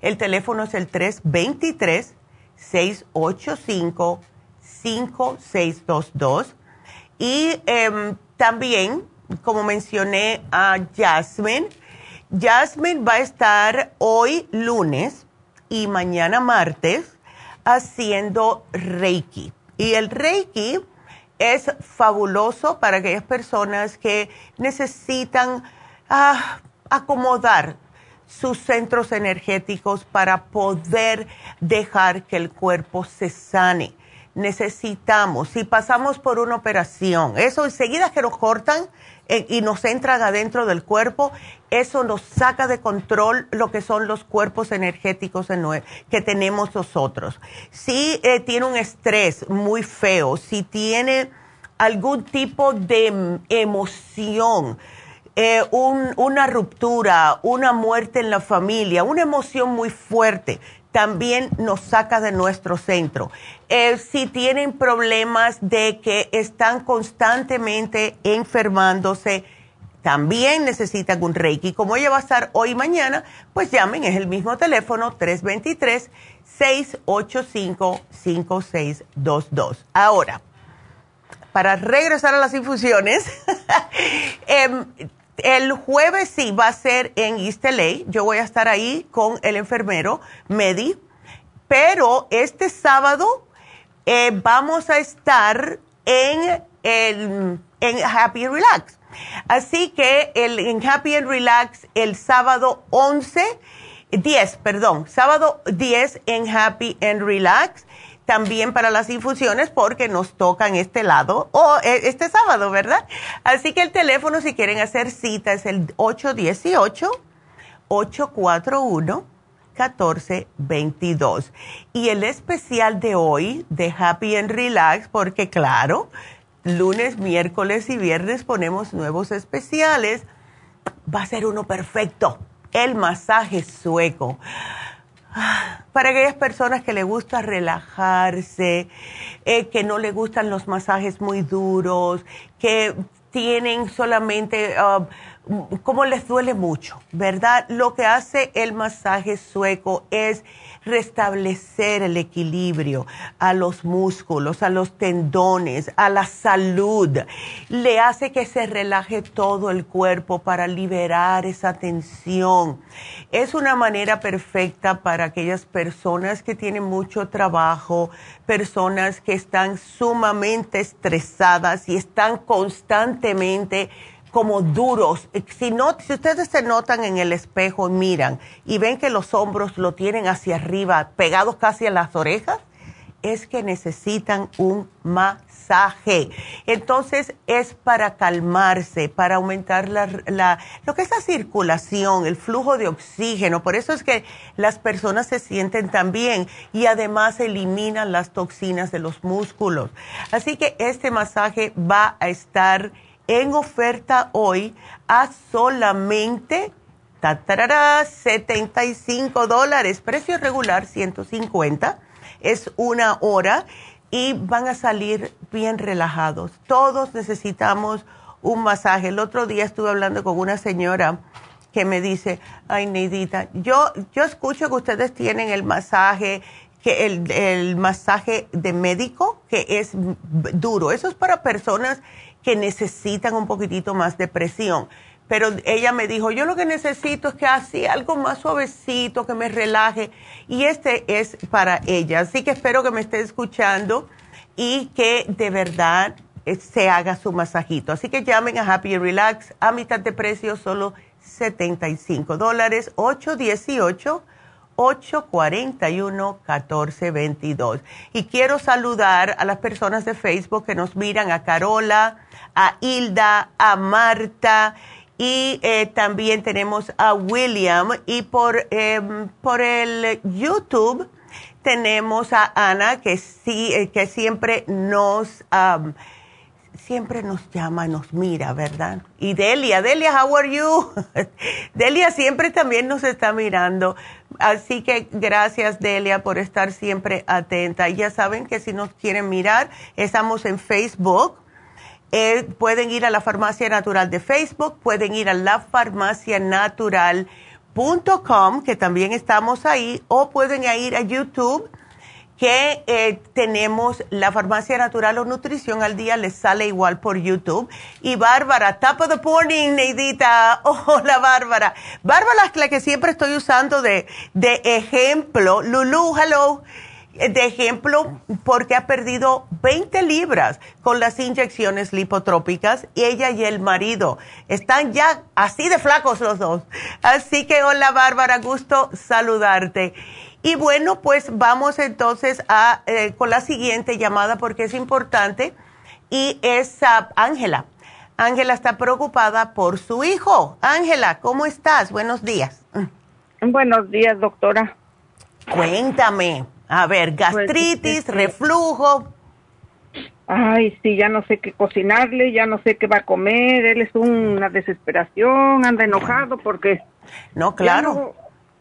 El teléfono es el 323 685-5622. Y em, también, como mencioné a Jasmine, Jasmine va a estar hoy lunes y mañana martes haciendo Reiki. Y el Reiki es fabuloso para aquellas personas que necesitan ah, acomodar sus centros energéticos para poder dejar que el cuerpo se sane. Necesitamos, si pasamos por una operación, eso enseguida que nos cortan eh, y nos entran adentro del cuerpo, eso nos saca de control lo que son los cuerpos energéticos que tenemos nosotros. Si eh, tiene un estrés muy feo, si tiene algún tipo de mm, emoción, eh, una ruptura, una muerte en la familia, una emoción muy fuerte, también nos saca de nuestro centro. Eh, si tienen problemas de que están constantemente enfermándose, también necesitan un Reiki. Como ella va a estar hoy y mañana, pues llamen, es el mismo teléfono 323-685-5622. Ahora, para regresar a las infusiones, em, el jueves sí va a ser en East LA. Yo voy a estar ahí con el enfermero Medi. Pero este sábado eh, vamos a estar en, el, en Happy Relax. Así que en Happy and Relax el sábado 11, 10, perdón, sábado 10 en Happy and Relax también para las infusiones porque nos tocan este lado o e, este sábado, ¿verdad? Así que el teléfono si quieren hacer cita es el 818-841-1422. Y el especial de hoy de Happy and Relax, porque claro, lunes, miércoles y viernes ponemos nuevos especiales, va a ser uno perfecto, el masaje sueco para aquellas personas que le gusta relajarse, eh, que no le gustan los masajes muy duros, que tienen solamente, uh, como les duele mucho, ¿verdad? Lo que hace el masaje sueco es restablecer el equilibrio a los músculos, a los tendones, a la salud. Le hace que se relaje todo el cuerpo para liberar esa tensión. Es una manera perfecta para aquellas personas que tienen mucho trabajo, personas que están sumamente estresadas y están constantemente como duros. Si, no, si ustedes se notan en el espejo, miran y ven que los hombros lo tienen hacia arriba, pegados casi a las orejas, es que necesitan un masaje. Entonces es para calmarse, para aumentar la, la, lo que es la circulación, el flujo de oxígeno. Por eso es que las personas se sienten tan bien y además eliminan las toxinas de los músculos. Así que este masaje va a estar en oferta hoy a solamente 75 dólares, precio regular 150, es una hora y van a salir bien relajados. Todos necesitamos un masaje. El otro día estuve hablando con una señora que me dice, ay Neidita, yo, yo escucho que ustedes tienen el masaje, que el, el masaje de médico, que es duro. Eso es para personas que necesitan un poquitito más de presión. Pero ella me dijo, yo lo que necesito es que así algo más suavecito, que me relaje. Y este es para ella. Así que espero que me esté escuchando y que de verdad eh, se haga su masajito. Así que llamen a Happy Relax a mitad de precio, solo 75 dólares, 818 841-1422. Y quiero saludar a las personas de Facebook que nos miran, a Carola, a Hilda, a Marta y eh, también tenemos a William y por, em, por el YouTube tenemos a Ana que sí, eh, que siempre nos siempre nos llama, nos mira, ¿verdad? Y Delia, Delia, how are you? Delia siempre también nos está mirando. Así que gracias, Delia, por estar siempre atenta. Ya saben que si nos quieren mirar, estamos en Facebook. Eh, pueden ir a la Farmacia Natural de Facebook, pueden ir a lafarmacianatural.com, que también estamos ahí, o pueden ir a YouTube que eh, tenemos la farmacia natural o nutrición al día, les sale igual por YouTube. Y Bárbara, top of the morning, Neidita. Hola, Bárbara. Bárbara es la que siempre estoy usando de, de ejemplo. Lulu, hello. De ejemplo, porque ha perdido 20 libras con las inyecciones lipotrópicas y ella y el marido están ya así de flacos los dos. Así que hola Bárbara, gusto saludarte. Y bueno, pues vamos entonces a, eh, con la siguiente llamada porque es importante y es Ángela. Ángela está preocupada por su hijo. Ángela, ¿cómo estás? Buenos días. Buenos días, doctora. Cuéntame. A ver, pues, gastritis, este, reflujo. Ay, sí, ya no sé qué cocinarle, ya no sé qué va a comer. Él es una desesperación, anda enojado porque... No, claro.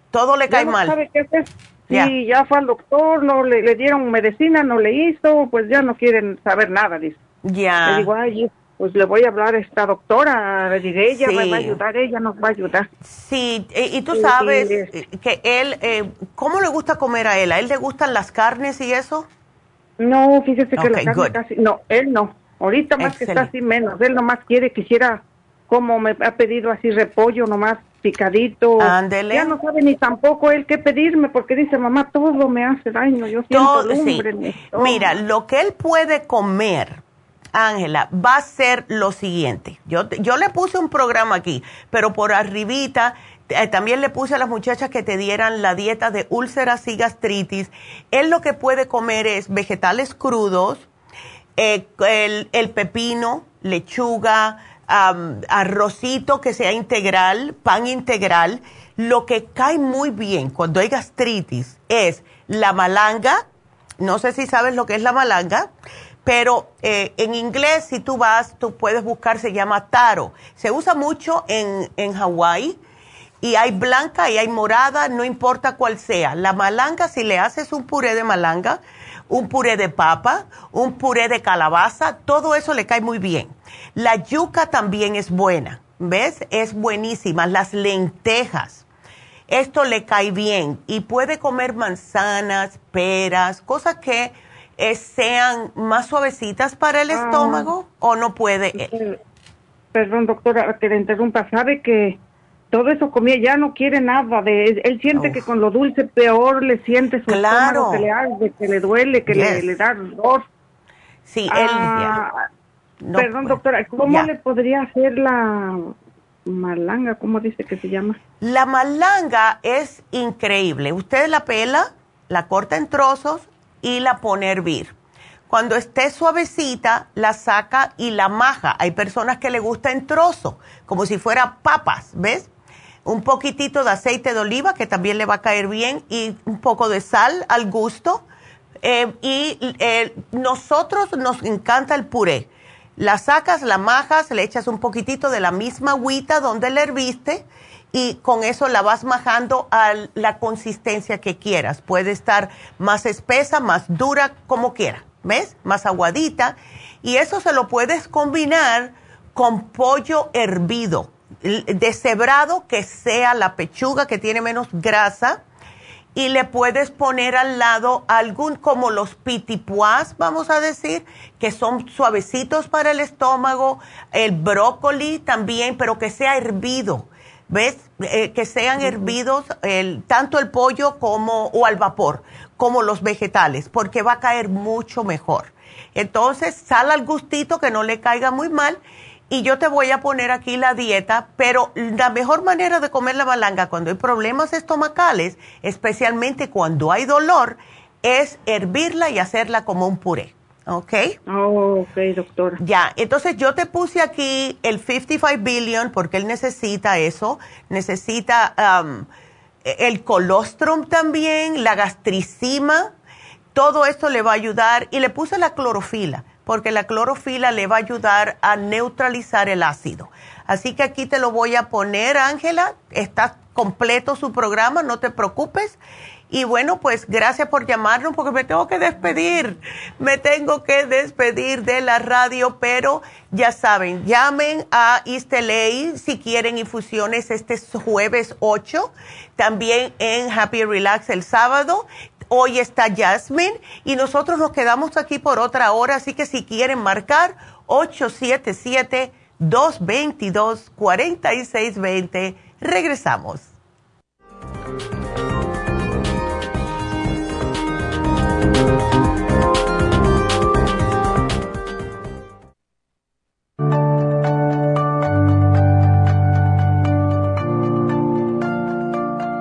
todo le cae mal. Sabe qué hacer Sí, ya fue al doctor, no le, le, dieron medicina, no le hizo, pues ya no quieren saber nada, dice. Ya. Le digo, ay, pues le voy a hablar a esta doctora, le diré, ella me va a ayudar, ella nos va a ayudar. Sí, y, tú sabes que él, eh, ¿cómo le gusta comer a él? ¿A él le gustan las carnes y eso? No, fíjese que la carne casi, no, él no. Ahorita más que está así menos, él nomás quiere, quisiera, como me ha pedido así repollo nomás picadito. Ándele. Ya no sabe ni tampoco él qué pedirme porque dice, mamá, todo me hace daño, yo siento lumbre Mira, lo que él puede comer Ángela, va a ser lo siguiente. Yo, yo le puse un programa aquí, pero por arribita eh, también le puse a las muchachas que te dieran la dieta de úlceras y gastritis. Él lo que puede comer es vegetales crudos, eh, el, pepino, lechuga, arrocito que sea integral, pan integral. Lo que cae muy bien cuando hay gastritis es la malanga. No sé si sabes lo que es la malanga pero eh, en inglés si tú vas, tú puedes buscar, se llama taro. Se usa mucho en, en Hawái y hay blanca y hay morada, no importa cuál sea. La malanga, si le haces un puré de malanga, un puré de papa, un puré de calabaza, todo eso le cae muy bien. La yuca también es buena, ¿ves? Es buenísima. Las lentejas, esto le cae bien y puede comer manzanas, peras, cosas que eh, sean más suavecitas para el ah. estómago o no puede? Eh, perdón, doctora, que le interrumpa. ¿Sabe que todo eso comía, ya no quiere nada de él, siente que con lo dulce peor le siente su estómago que le arde, que le duele, que le, da dolor. Sí, él ah, Perdón, doctora, ¿cómo le podría hacer la malanga? ¿Cómo dice que se llama? La malanga es increíble. Usted la pela, la corta en trozos, y la pone a hervir. Cuando esté suavecita, la saca y la maja. Hay personas que le gusta en trozo, como si fuera papas, ¿ves? Un poquitito de aceite de oliva, que también le va a caer bien, y un poco de sal al gusto. Eh, y eh, nosotros nos encanta el puré. La sacas, la majas, le echas un poquitito de la misma agüita donde la herviste y con eso la vas majando a la consistencia que quieras. Puede estar más espesa, más dura, como quiera, ¿ves? Más aguadita. Y eso se lo puedes combinar con pollo hervido, deshebrado, que sea la pechuga que tiene menos grasa. Y le puedes poner al lado algún, como los pitipuás, vamos a decir, que son suavecitos para el estómago, el brócoli también, pero que sea hervido ¿ves? Eh, que sean hervidos el, tanto el pollo como, o al vapor, como los vegetales, porque va a caer mucho mejor. Entonces, sal al gustito que no le caiga muy mal. Y yo te voy a poner aquí la dieta, pero la mejor manera de comer la malanga cuando hay problemas estomacales, especialmente cuando hay dolor, es hervirla y hacerla como un puré. ¿Ok? Oh, ok, doctora. Ya, entonces yo te puse aquí el 55 billion porque él necesita eso, necesita um, el colostrum también, la gastricima, todo esto le va a ayudar y le puse la clorofila porque la clorofila le va a ayudar a neutralizar el ácido. Así que aquí te lo voy a poner, Ángela, está completo su programa, no te preocupes. Y bueno, pues gracias por llamarnos porque me tengo que despedir. Me tengo que despedir de la radio, pero ya saben, llamen a Isteley si quieren infusiones este jueves 8. También en Happy Relax el sábado. Hoy está Jasmine y nosotros nos quedamos aquí por otra hora, así que si quieren marcar 877 222 4620. Regresamos.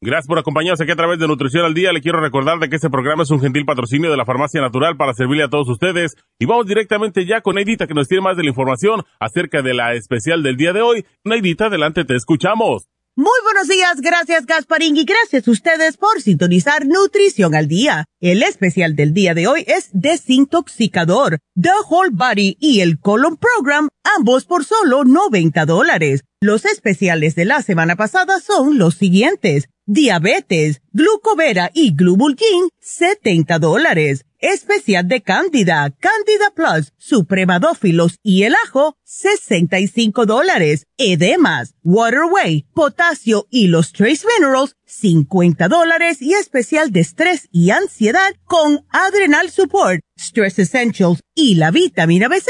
Gracias por acompañarnos aquí a través de Nutrición al Día. Le quiero recordar de que este programa es un gentil patrocinio de la Farmacia Natural para servirle a todos ustedes. Y vamos directamente ya con Neidita que nos tiene más de la información acerca de la especial del día de hoy. Neidita, adelante, te escuchamos. Muy buenos días, gracias Gasparín y gracias a ustedes por sintonizar Nutrición al Día. El especial del día de hoy es Desintoxicador, The Whole Body y el Colon Program, ambos por solo 90 dólares. Los especiales de la semana pasada son los siguientes diabetes, glucovera y glubulgin, 70 dólares. Especial de Cándida, Cándida Plus, Supremadófilos y el ajo, 65 dólares. Edemas, Waterway, Potasio y los Trace Minerals, 50 dólares. Y especial de estrés y ansiedad con Adrenal Support, Stress Essentials y la vitamina B6,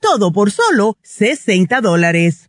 todo por solo 60 dólares.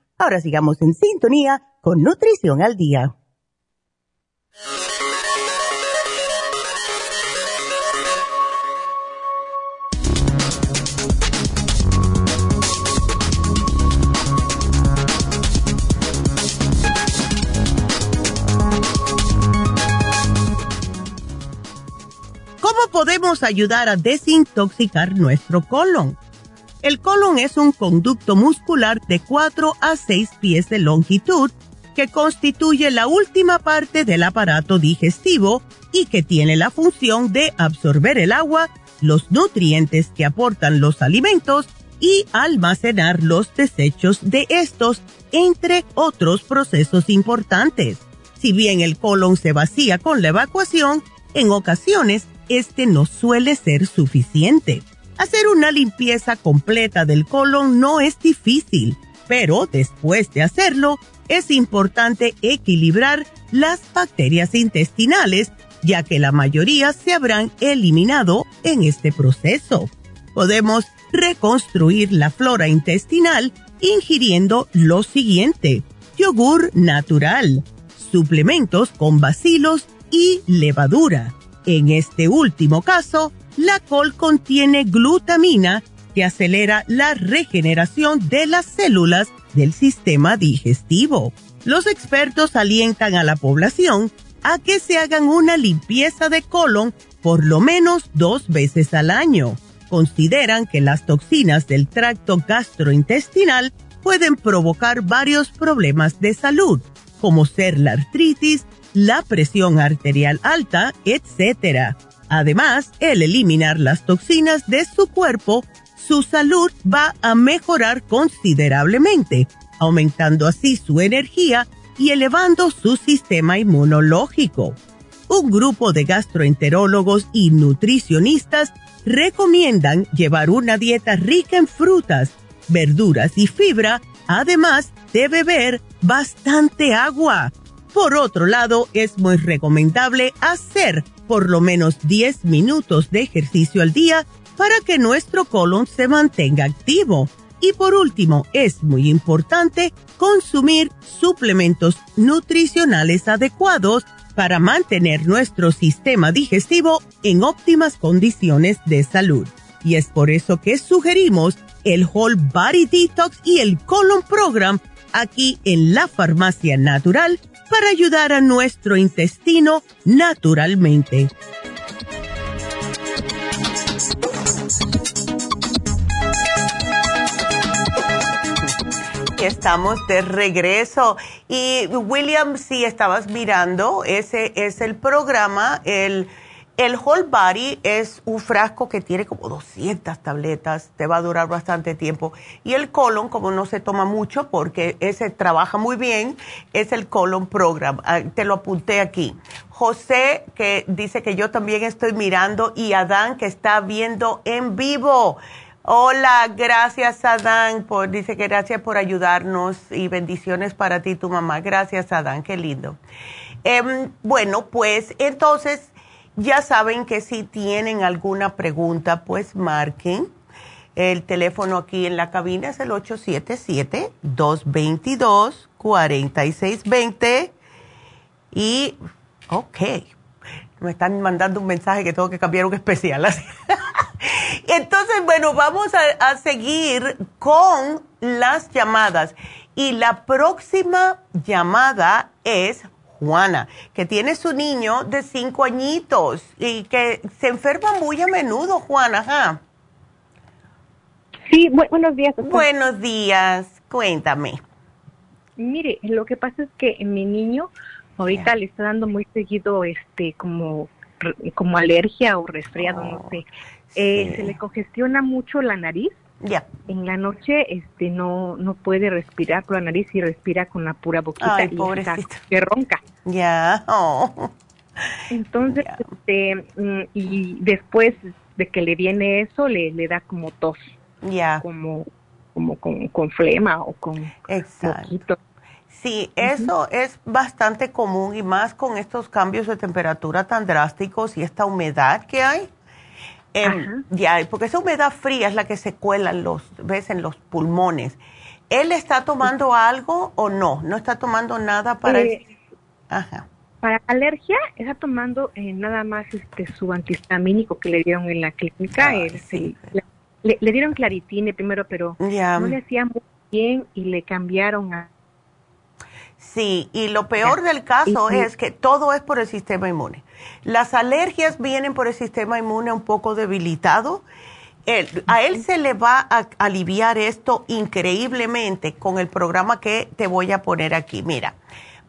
Ahora sigamos en sintonía con Nutrición al Día. ¿Cómo podemos ayudar a desintoxicar nuestro colon? El colon es un conducto muscular de 4 a 6 pies de longitud que constituye la última parte del aparato digestivo y que tiene la función de absorber el agua, los nutrientes que aportan los alimentos y almacenar los desechos de estos, entre otros procesos importantes. Si bien el colon se vacía con la evacuación, en ocasiones este no suele ser suficiente. Hacer una limpieza completa del colon no es difícil, pero después de hacerlo, es importante equilibrar las bacterias intestinales, ya que la mayoría se habrán eliminado en este proceso. Podemos reconstruir la flora intestinal ingiriendo lo siguiente, yogur natural, suplementos con bacilos y levadura. En este último caso, la col contiene glutamina que acelera la regeneración de las células del sistema digestivo. Los expertos alientan a la población a que se hagan una limpieza de colon por lo menos dos veces al año. Consideran que las toxinas del tracto gastrointestinal pueden provocar varios problemas de salud, como ser la artritis, la presión arterial alta, etc. Además, el eliminar las toxinas de su cuerpo, su salud va a mejorar considerablemente, aumentando así su energía y elevando su sistema inmunológico. Un grupo de gastroenterólogos y nutricionistas recomiendan llevar una dieta rica en frutas, verduras y fibra, además de beber bastante agua. Por otro lado, es muy recomendable hacer por lo menos 10 minutos de ejercicio al día para que nuestro colon se mantenga activo. Y por último, es muy importante consumir suplementos nutricionales adecuados para mantener nuestro sistema digestivo en óptimas condiciones de salud. Y es por eso que sugerimos el Whole Body Detox y el Colon Program aquí en la Farmacia Natural para ayudar a nuestro intestino naturalmente. estamos de regreso. Y William, si estabas mirando, ese es el programa, el, el Whole Body es un frasco que tiene como 200 tabletas, te va a durar bastante tiempo. Y el colon, como no se toma mucho porque ese trabaja muy bien, es el colon program. Ah, te lo apunté aquí. José, que dice que yo también estoy mirando, y Adán, que está viendo en vivo. Hola, gracias Adán, por, dice que gracias por ayudarnos y bendiciones para ti tu mamá. Gracias Adán, qué lindo. Em, bueno, pues entonces ya saben que si tienen alguna pregunta, pues marquen. El teléfono aquí en la cabina es el 877-222-4620. Y, ok, me están mandando un mensaje que tengo que cambiar un especial. Entonces, bueno, vamos a, seguir con las llamadas. Y la próxima llamada es Juana, que tiene su niño de cinco añitos y que se enferma muy a menudo, Juana. Sí, buenos días. Buenos días, cuéntame. Mire, lo que pasa es que mi niño ahorita le está dando muy seguido este como como alergia o resfriado, no sé. Eh, se le congestiona mucho la nariz. Ya. En la noche este no no puede respirar por la nariz y respira con la pura boquita Ay, y que ronca. Ya. Oh. Entonces, este mm, y después de que le viene eso le le da como tos. Ya. Como como con, con flema o con Exacto. Sí, eso es bastante común y más con estos cambios de temperatura tan drásticos y esta humedad que hay. Em, ya, porque esa humedad fría es la que se cuela los, ves, en los pulmones. ¿Él está tomando algo o no? ¿No está tomando nada para...? Eh, Ajá. Para alergia, está tomando eh, nada más este su antihistamínico que le dieron en la clínica. le, dieron claritine primero, pero no le hacía muy bien y le cambiaron a... Sí, y lo peor del caso es que todo es por el sistema inmune. Las alergias vienen por el sistema inmune un poco debilitado. a él se le va a aliviar esto increíblemente con el programa que te voy a poner aquí. Mira,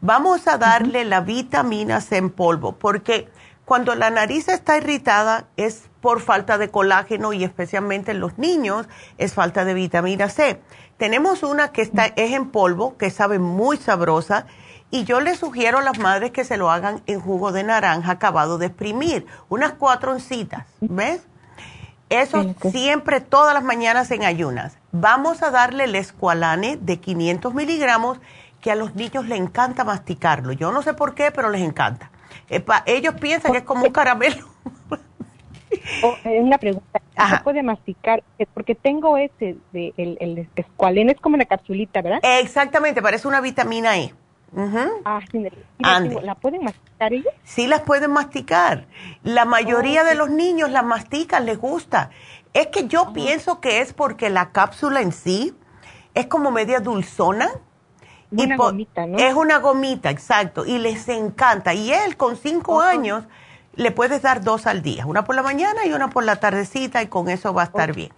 vamos a darle la vitamina C en polvo, porque cuando la nariz está irritada es por falta de colágeno y especialmente en los niños es falta de vitamina C. Tenemos una que está, es en polvo, que sabe muy sabrosa y yo le sugiero a las madres que se lo hagan en jugo de naranja acabado de exprimir, unas cuatro oncitas, ¿ves? Eso siempre, todas las mañanas en ayunas. Vamos a darle el escualane de 500 miligramos, que a los niños les encanta masticarlo. Yo no sé por qué, pero les encanta. ellos piensan que es como un caramelo. Oh, una pregunta, ¿se puede masticar? Porque tengo ese, de, el, el escualene, es como una capsulita, ¿verdad? Exactamente, parece una vitamina E. Ah, ¿La pueden masticar ellos? Sí, las pueden masticar. La mayoría de los niños las mastican, les gusta. Es que yo pienso que es porque la cápsula en sí es como media dulzona. Una gomita, ¿no? Es una gomita, exacto. Y les encanta. Y él con cinco años le puedes dar dos al día. Una por la mañana y una por la tardecita y con eso va a estar bien.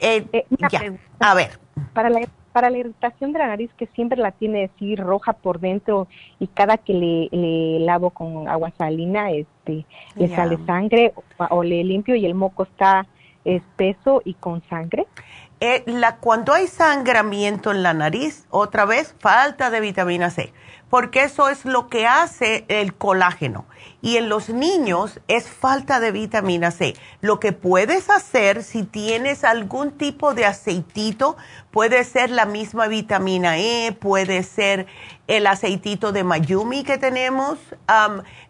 Eh, eh, ya. A ver. Para la para la irritación de la nariz que siempre la tiene así roja por dentro y cada que le, lavo con agua salina este le sale sangre o, le limpio y el moco está espeso y con sangre eh, la, cuando hay sangramiento en la nariz, otra vez, falta de vitamina C. porque eso es lo que hace el colágeno. Y en los niños es falta de vitamina C. Lo que puedes hacer si tienes algún tipo de aceitito, puede ser la misma vitamina E, puede ser el aceitito de Mayumi que tenemos,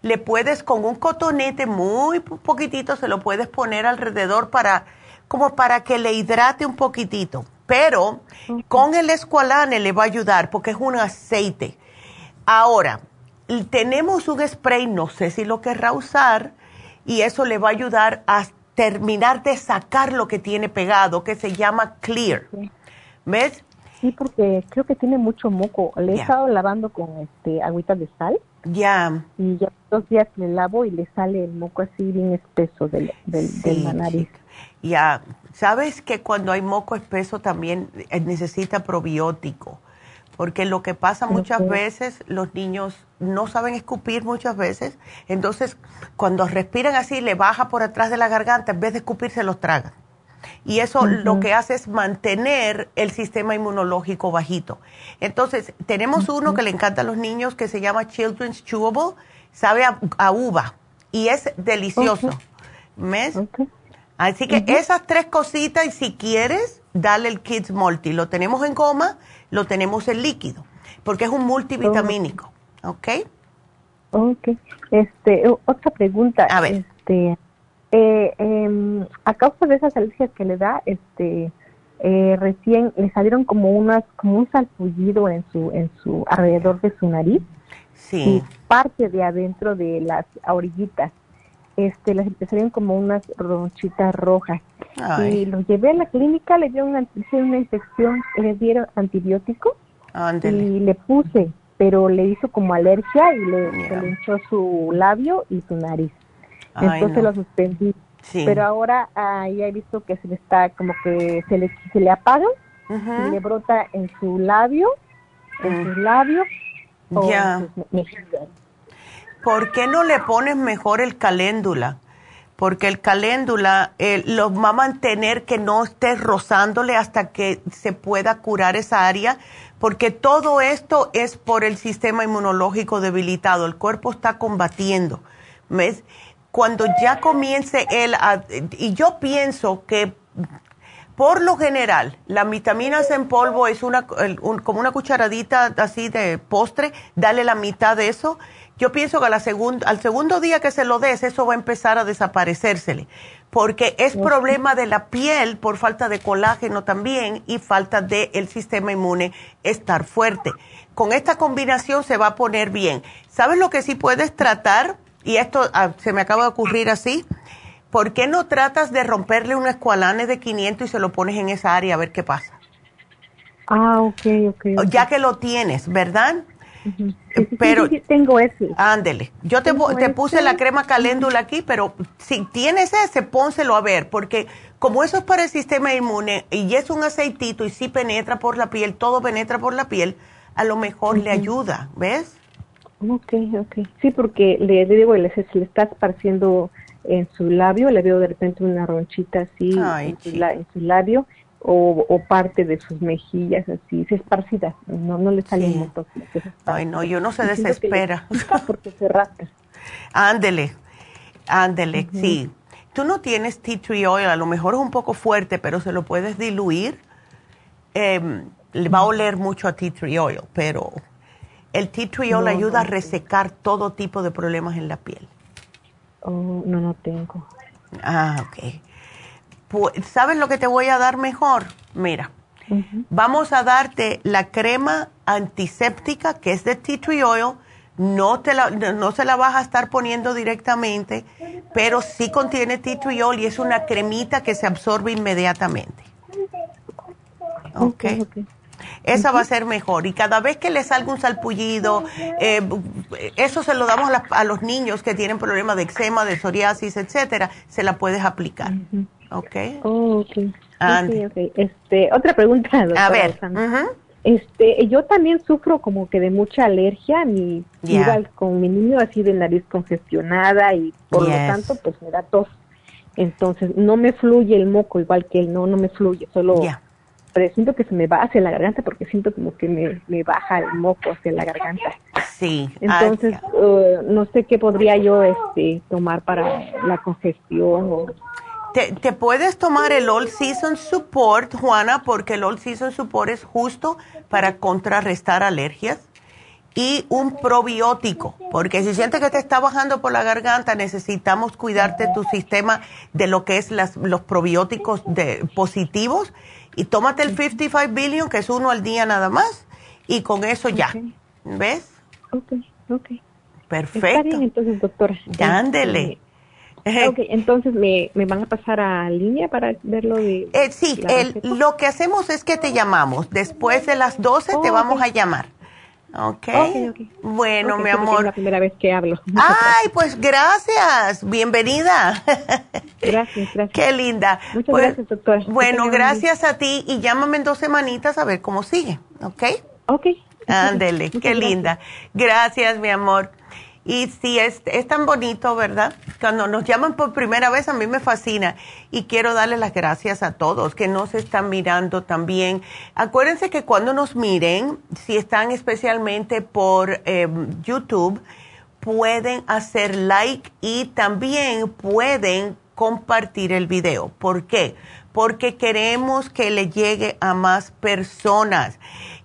le puedes con un cotonete muy poquitito, se lo puedes poner alrededor para, como para que le hidrate un poquitito. Pero con el escualane le va a ayudar porque es un aceite Ahora, tenemos un spray, no sé si lo querrá usar, y eso le va a ayudar a terminar de sacar lo que tiene pegado, que se llama Clear. ¿Ves? Sí, porque creo que tiene mucho moco. Le he estado lavando con este agüita de sal. Ya. Y ya dos días le lavo y le sale el moco así bien espeso del, del, de la nariz. Ya. ¿Sabes que cuando hay moco espeso también eh, necesita probiótico? Porque lo que pasa muchas veces, los niños no saben escupir muchas veces, entonces cuando respiran así, le baja por atrás de la garganta, en vez de escupir, se los tragan. Y eso lo que hace es mantener el sistema inmunológico bajito. Entonces, tenemos uno que le encanta a los niños que se llama Children's Chewable, sabe a, uva y es delicioso. ¿Ves? Así que esas tres cositas, y si quieres, dale el Kids Multi. Lo tenemos en goma lo tenemos en líquido, porque es un multivitamínico, ¿ok? Ok. Este, otra pregunta. A ver. Este, eh, em, a causa de esas alergias que le da, este, eh, recién le salieron como unas, como un salpullido en su, en su, alrededor de su nariz. Sí. Y parte de adentro de las orillitas este, les empezaron como unas ronchitas rojas. Y lo llevé a la clínica, le dieron una, una infección, le dieron antibiótico y le puse, pero le hizo como alergia y le, hinchó su labio y su nariz. Entonces lo suspendí. Pero ahora ahí he visto que se le está como que se le, se le apaga y le brota en su labio, en sus labios o en ¿por qué no le pones mejor el caléndula? Porque el caléndula eh, lo va a mantener que no esté rozándole hasta que se pueda curar esa área, porque todo esto es por el sistema inmunológico debilitado. El cuerpo está combatiendo. Cuando ya comience él a, y yo pienso que por lo general, las vitaminas en polvo es una, como una cucharadita así de postre, dale la mitad de eso yo pienso que la al segundo día que se lo des, eso va a empezar a desaparecérsele, porque es problema de la piel por falta de colágeno también y falta del sistema inmune estar fuerte. Con esta combinación se va a poner bien. ¿Sabes lo que sí puedes tratar? Y esto ah, se me acaba de ocurrir así. ¿Por qué no tratas de romperle un escualane de 500 y se lo pones en esa área a ver qué pasa? Ah, ok, ok. okay. Ya que lo tienes, ¿verdad? Pero tengo ese. Ándele. Yo te, te puse la crema caléndula aquí, pero si tienes ese, pónselo a ver, porque como eso es para el sistema inmune y es un aceitito y si penetra por la piel, todo penetra por la piel, a lo mejor le ayuda, ¿ves? Ok, ok. Sí, porque le, digo, le, se le está esparciendo en su labio, le veo de repente una ronchita así en, su, labio o, parte de sus mejillas así, se esparcida, no, no le sale un Ay, no, yo no se desespera. porque se rasca. Ándele, ándele, sí. Tú no tienes tea tree oil, a lo mejor es un poco fuerte, pero se lo puedes diluir. Em, le va a oler mucho a tea tree oil, pero el tea tree oil ayuda a resecar todo tipo de problemas en la piel. Oh, no, no tengo. Ah, ok. ¿Sabes lo que te voy a dar mejor? Mira, vamos a darte la crema antiséptica que es de tea tree oil. No, te la, no se la vas a estar poniendo directamente, pero sí contiene tea tree oil y es una cremita que se absorbe inmediatamente. Ok. Esa va a ser mejor. Y cada vez que le salga un salpullido, eh, eso se lo damos a, los niños que tienen problemas de eczema, de psoriasis, etcétera, se la puedes aplicar. Ok. Oh, okay. Este, otra pregunta, A ver. Este, yo también sufro como que de mucha alergia, mi, igual con mi niño así de nariz congestionada y por lo tanto pues me da tos. Entonces no me fluye el moco igual que él, no, no me fluye, solo pero siento que se me va hacia la garganta porque siento como que me, baja el moco hacia la garganta. Sí. Entonces, uh, no sé qué podría yo este, tomar para la congestión Te, te, puedes tomar el All Season Support, Juana, porque el All Season Support es justo para contrarrestar alergias y un probiótico, porque si sientes que te está bajando por la garganta, necesitamos cuidarte tu sistema de lo que es las, los probióticos de, positivos y tómate el 55 billion, que es uno al día nada más, y con eso ya. ¿Ves? Ok, ok. Perfecto. Está bien, entonces, doctora. Ándele. Ok, entonces ¿me, me van a pasar a línea para verlo de... Eh, sí, el, lo que hacemos es que te llamamos. Después de las 12 te vamos a llamar. Okay. ok. Bueno, mi amor. Es la primera vez que hablo. Ay, pues gracias. Bienvenida. Gracias, gracias. Qué linda. Muchas pues, gracias, doctora. Bueno, gracias a ti y llámame en dos semanitas a ver cómo sigue, ¿ok? Ok. Ándele, qué linda. Gracias, mi amor. Y sí, es, es tan bonito, ¿verdad? Cuando nos llaman por primera vez, a mí me fascina. Y quiero darle las gracias a todos que nos están mirando también. Acuérdense que cuando nos miren, si están especialmente por eh, YouTube, pueden hacer like y también pueden compartir el video. ¿Por qué? Porque queremos que le llegue a más personas.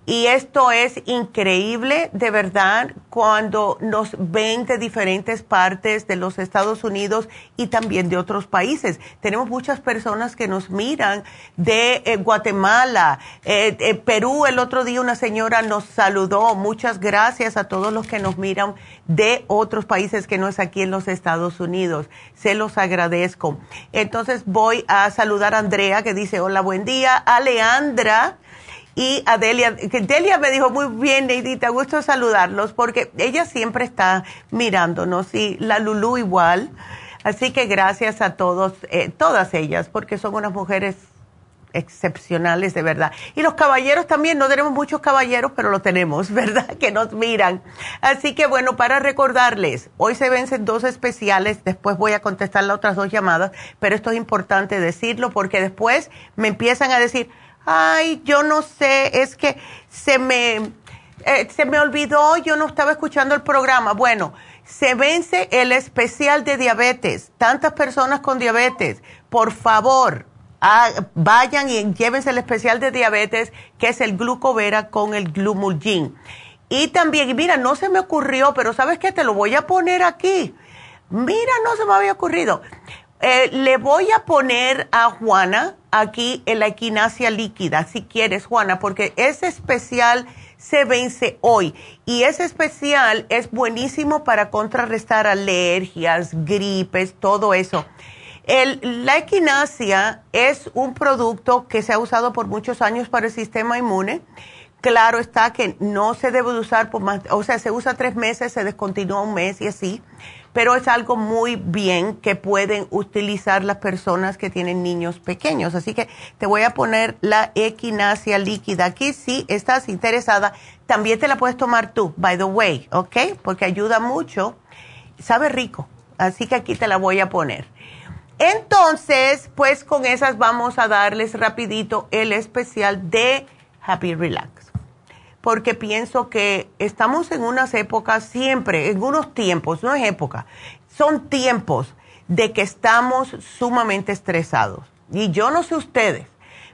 Y esto es increíble, de verdad, cuando nos ven de diferentes partes de los Estados Unidos y también de otros países. Tenemos muchas personas que nos miran de eh, Guatemala, eh, eh, Perú. El otro día una señora nos saludó. Muchas gracias a todos los que nos miran de otros países que no es aquí en los Estados Unidos. Se los agradezco. Entonces voy a saludar a Andrea que dice, hola, buen día. A Leandra y a Delia, Delia me dijo, muy bien, Neidita, gusto saludarlos, porque ella siempre está mirándonos y la Lulu igual. Así que gracias a todos, eh, todas ellas, porque son unas mujeres excepcionales de verdad. Y los caballeros también, no tenemos muchos caballeros, pero lo tenemos, ¿verdad? Que nos miran. Así que bueno, para recordarles, hoy se vencen dos especiales, después voy a contestar las otras dos llamadas, pero esto es importante decirlo porque después me empiezan a decir, ay, yo no sé, es que se me, eh, se me olvidó, yo no estaba escuchando el programa. Bueno, se vence el especial de diabetes. Tantas personas con diabetes, por favor, vayan y llévense el especial de diabetes, que es el glucovera con el glumulgin. Y también, mira, no se me ocurrió, pero ¿sabes qué? Te lo voy a poner aquí. Mira, no se me había ocurrido. Eh, le voy a poner a Juana aquí en la equinacia líquida, si quieres, Juana, porque ese especial se vence hoy y ese especial es buenísimo para contrarrestar alergias, gripes, todo eso. El, la equinacia es un producto que se ha usado por muchos años para el sistema inmune. Claro está que no se debe usar por más, o sea, se usa tres meses, se descontinúa un mes y así pero es algo muy bien que pueden utilizar las personas que tienen niños pequeños. Así que te voy a poner la equinacia líquida aquí. Si estás interesada, también te la puedes tomar tú, by the way, ¿ok? Porque ayuda mucho. Sabe rico. Así que aquí te la voy a poner. Entonces, pues con esas vamos a darles rapidito el especial de Happy Relax porque pienso que estamos en unas épocas siempre, en unos tiempos, no es época, son tiempos de que estamos sumamente estresados. Y yo no sé ustedes,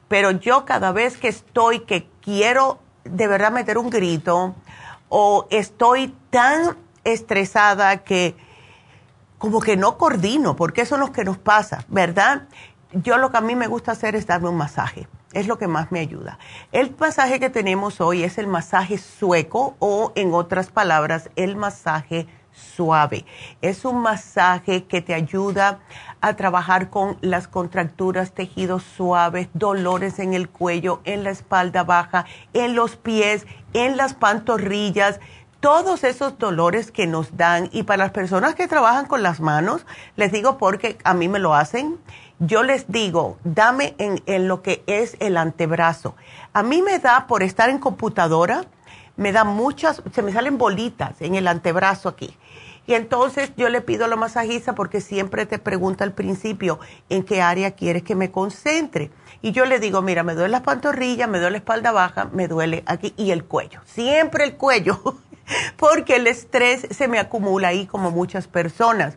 pero yo cada vez que estoy, que quiero de verdad meter un grito, o estoy tan estresada que como que no coordino, porque eso es lo que nos pasa, ¿verdad? Yo lo que a mí me gusta hacer es darme un masaje es lo que más me ayuda. El masaje que tenemos hoy es el masaje sueco o en otras palabras, el masaje suave. Es un masaje que te ayuda a trabajar con las contracturas, tejidos suaves, dolores en el cuello, en la espalda baja, en los pies, en las pantorrillas todos esos dolores que nos dan y para las personas que trabajan con las manos, les digo porque a mí me lo hacen, yo les digo, dame en, lo que es el antebrazo. A mí me da, por estar en computadora, me da muchas, se me salen bolitas en el antebrazo aquí. Y entonces yo le pido a la masajista porque siempre te pregunta al principio en qué área quieres que me concentre. Y yo le digo, mira, me duele la pantorrilla, me duele la espalda baja, me duele aquí y el cuello. Siempre el cuello, porque el estrés se me acumula ahí como muchas personas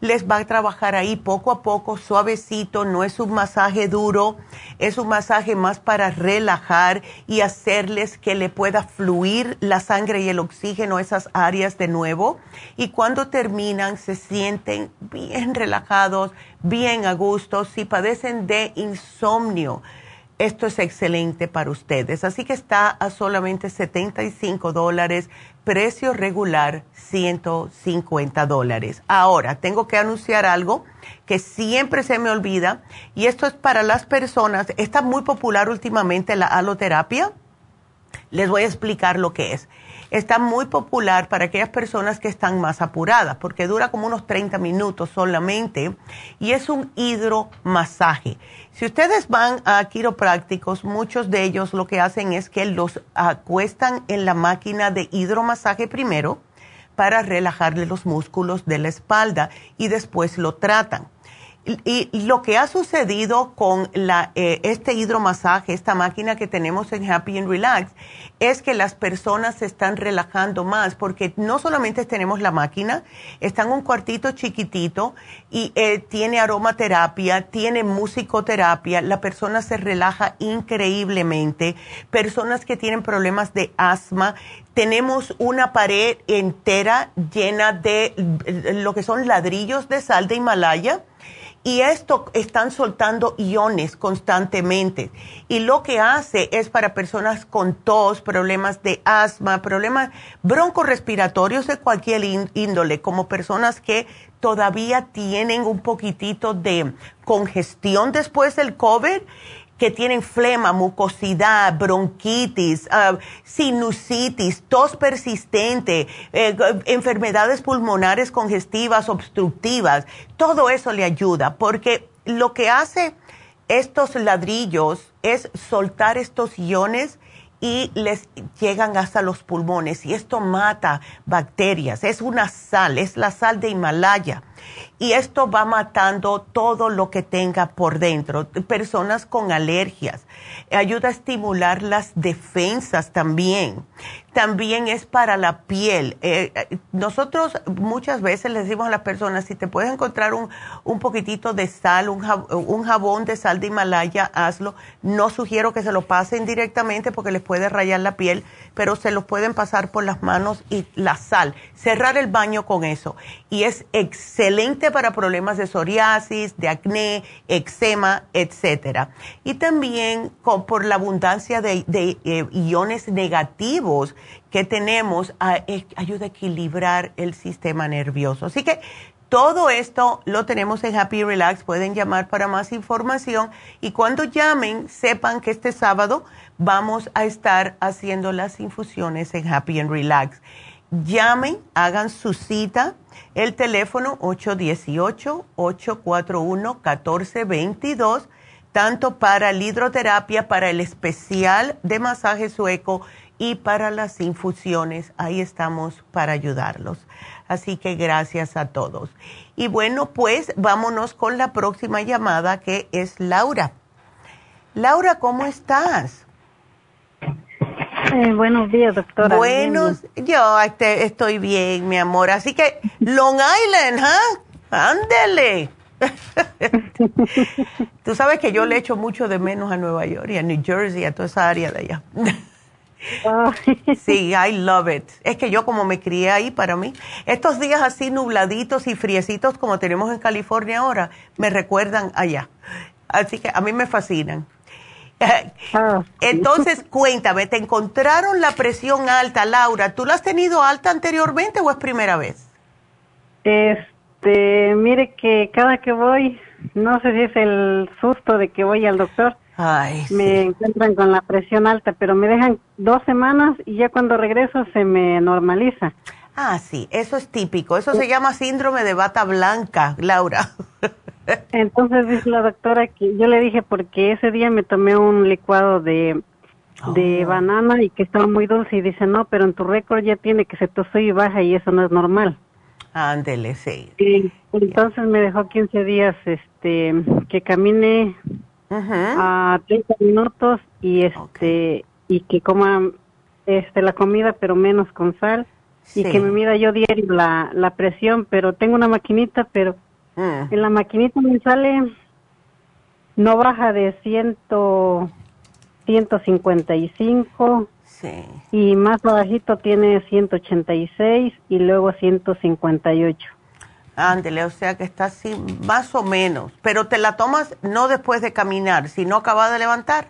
les va a trabajar ahí poco a poco, suavecito, no es un masaje duro, es un masaje más para relajar y hacerles que le pueda fluir la sangre y el oxígeno a esas áreas de nuevo. Y cuando terminan se sienten bien relajados, bien a gusto. Si padecen de insomnio, esto es excelente para ustedes. Así que está a solamente 75 dólares precio regular 150 dólares. Ahora, tengo que anunciar algo que siempre se me olvida y esto es para las personas, está muy popular últimamente la aloterapia. Les voy a explicar lo que es. Está muy popular para aquellas personas que están más apuradas porque dura como unos 30 minutos solamente y es un hidromasaje. Si ustedes van a quiroprácticos, muchos de ellos lo que hacen es que los acuestan en la máquina de hidromasaje primero para relajarle los músculos de la espalda y después lo tratan. Y, lo que ha sucedido con la, eh, este hidromasaje, esta máquina que tenemos en Happy and Relax, es que las personas se están relajando más porque no solamente tenemos la máquina, está en un cuartito chiquitito y eh, tiene aromaterapia, tiene musicoterapia, la persona se relaja increíblemente. Personas que tienen problemas de asma, tenemos una pared entera llena de lo que son ladrillos de sal de Himalaya y esto están soltando iones constantemente. Y lo que hace es para personas con tos, problemas de asma, problemas broncorespiratorios de cualquier índole, como personas que todavía tienen un poquitito de congestión después del COVID que tienen flema, mucosidad, bronquitis, ah, sinusitis, tos persistente, eh, enfermedades pulmonares congestivas, obstructivas, todo eso le ayuda porque lo que hace estos ladrillos es soltar estos iones y les llegan hasta los pulmones y esto mata bacterias. Es una sal, es la sal de Himalaya y esto va matando todo lo que tenga por dentro. Personas con alergias, ayuda a estimular las defensas también. También es para la piel. Eh, eh, nosotros muchas veces le decimos a las personas, si te puedes encontrar un, un poquitito de sal, un jabón, de sal de Himalaya, hazlo. No sugiero que se lo pasen directamente porque les puede rayar la piel, pero se lo pueden pasar por las manos y la sal. Cerrar el baño con eso. Y es excelente para problemas de psoriasis, de acné, eczema, etcétera. Y también por la abundancia de, eh, iones negativos que tenemos, ayuda a equilibrar el sistema nervioso. Así que todo esto lo tenemos en Happy Relax. Pueden llamar para más información y cuando llamen, sepan que este sábado vamos a estar haciendo las infusiones en Happy and Relax. Llamen, hagan su cita. El teléfono 818-841-1422, tanto para la hidroterapia, para el especial de masaje sueco y para las infusiones. Ahí estamos para ayudarlos. Así que gracias a todos. Y bueno, pues vámonos con la próxima llamada que es Laura. Laura, ¿cómo estás? Eh, buenos días, doctora. Buenos, yo este, estoy bien, mi amor. Así que Long Island, ¿ah? Ándele. Tú sabes que yo le echo mucho de menos a Nueva York y a New Jersey, a toda esa área de allá. Sí, I love it. Es que yo como me crié ahí para mí, estos días así nubladitos y friecitos como tenemos en California ahora, me recuerdan allá. Así que a mí me fascinan. Ah, Entonces, cuéntame, ¿te encontraron la presión alta, Laura? ¿Tú la has tenido alta anteriormente o es primera vez? Este, mire que cada que voy, no sé si es el susto de que voy al doctor, me encuentran con la presión alta, pero me dejan dos semanas y ya cuando regreso se me normaliza. Ah, sí, eso es típico. Eso se llama síndrome de bata blanca, Laura. Entonces dice la doctora que yo le dije porque ese día me tomé un licuado de, de oh. banana y que estaba muy dulce y dice, no, pero en tu récord ya tiene que se te y baja y eso no es normal. Ándele, sí. Y entonces me dejó 15 días este que camine a 30 minutos y este y que coma este la comida pero menos con sal y que me mida yo diario la, la presión, pero tengo una maquinita, pero mm. en la maquinita me sale no baja de ciento 155 sí. y más abajito tiene 186 y luego 158. Ándele, o sea que está así más o menos, pero te la tomas no después de caminar, sino acabas de levantar.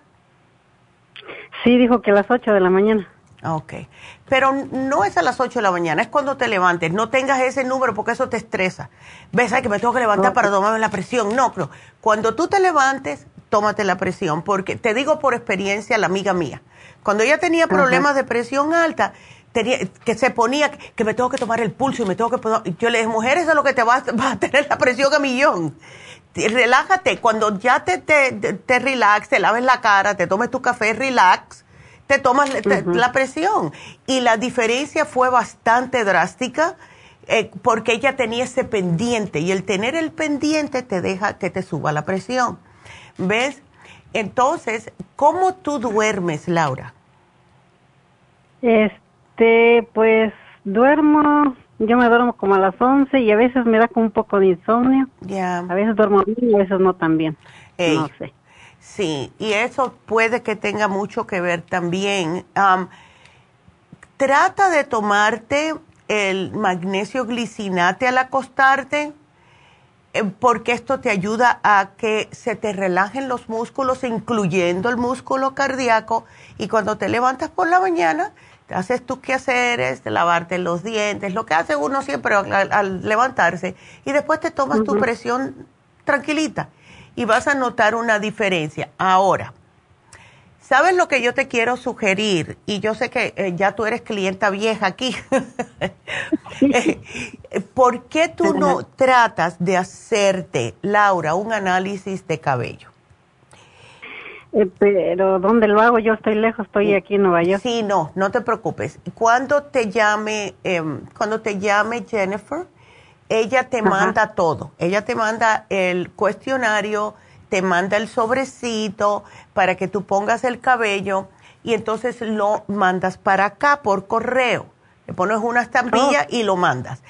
Sí, dijo que a las 8 de la mañana. Ok, pero no es a las 8 de la mañana, es cuando te levantes. No tengas ese número porque eso te estresa. Ves, ay, que me tengo que levantar para tomarme la presión. No, no. Cuando tú te levantes, tómate la presión, porque te digo por experiencia, la amiga mía, cuando ella tenía problemas de presión alta, tenía, que se ponía que me tengo que tomar el pulso y me tengo que... Yo le dije, mujer, eso es lo que te va, a tener la presión a millón. Relájate, cuando ya te, te, te relax, te laves la cara, te tomes tu café, relax, te tomas la presión. Y la diferencia fue bastante drástica eh, porque ella tenía ese pendiente y el tener el pendiente te deja que te suba la presión. ¿Ves? Entonces, ¿cómo tú duermes, Laura? Este, pues duermo, yo me duermo como a las 11 y a veces me da como un poco de insomnio. Ya. A veces duermo bien y a veces no tan bien. no sé. Sí, y eso puede que tenga mucho que ver también. trata de tomarte el magnesio glicinate al acostarte, eh, porque esto te ayuda a que se te relajen los músculos, incluyendo el músculo cardíaco, y cuando te levantas por la mañana, te haces tus quehaceres, de lavarte los dientes, lo que hace uno siempre al, levantarse, y después te tomas tu presión tranquilita y vas a notar una diferencia. Ahora, ¿sabes lo que yo te quiero sugerir? Y yo sé que eh, ya tú eres clienta vieja aquí. Eh, ¿Por qué tú no tratas de hacerte, Laura, un análisis de cabello? Eh, pero ¿dónde lo hago? Yo estoy lejos, estoy aquí en Nueva York. Sí, no, no te preocupes. Cuando te llame, em, cuando te llame Jennifer, ella te manda todo. Ella te manda el cuestionario, te manda el sobrecito para que tú pongas el cabello y entonces lo mandas para acá por correo. Le pones una estampilla oh. y lo mandas.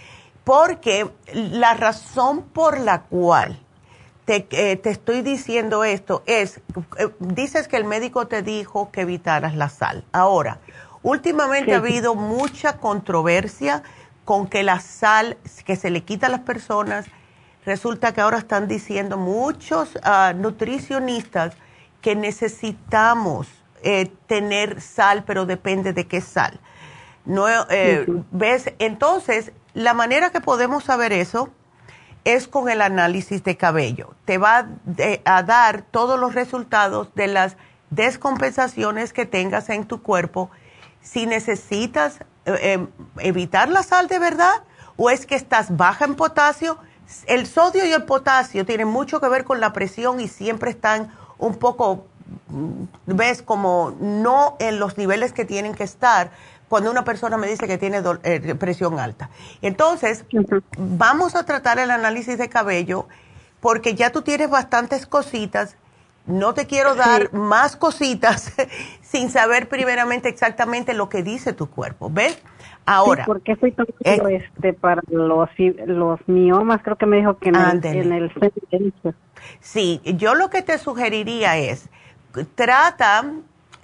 Porque la razón por la cual te, eh, te estoy diciendo esto es, eh, dices que el médico te dijo que evitaras la sal. Ahora, últimamente ha habido mucha controversia con que la sal que se le quita a las personas, resulta que ahora están diciendo muchos ah, nutricionistas que necesitamos eh, tener sal, pero depende de qué sal. No, eh, ¿Ves? Entonces, la manera que podemos saber eso es con el análisis de cabello. Te va a dar todos los resultados de las descompensaciones que tengas en tu cuerpo. Si necesitas eh, evitar la sal de verdad o es que estás baja en potasio? El sodio y el potasio tienen mucho que ver con la presión y siempre están un poco, mm, ves, como no en los niveles que tienen que estar cuando una persona me dice que tiene eh, presión alta. Entonces, vamos a tratar el análisis de cabello porque ya tú tienes bastantes cositas no te quiero dar más cositas sin saber primeramente exactamente lo que dice tu cuerpo, ¿ves? Ahora. Sí, porque estoy tomando eh, este para los, los miomas, creo que me dijo que en el, en Sí, yo lo que te sugeriría es, trata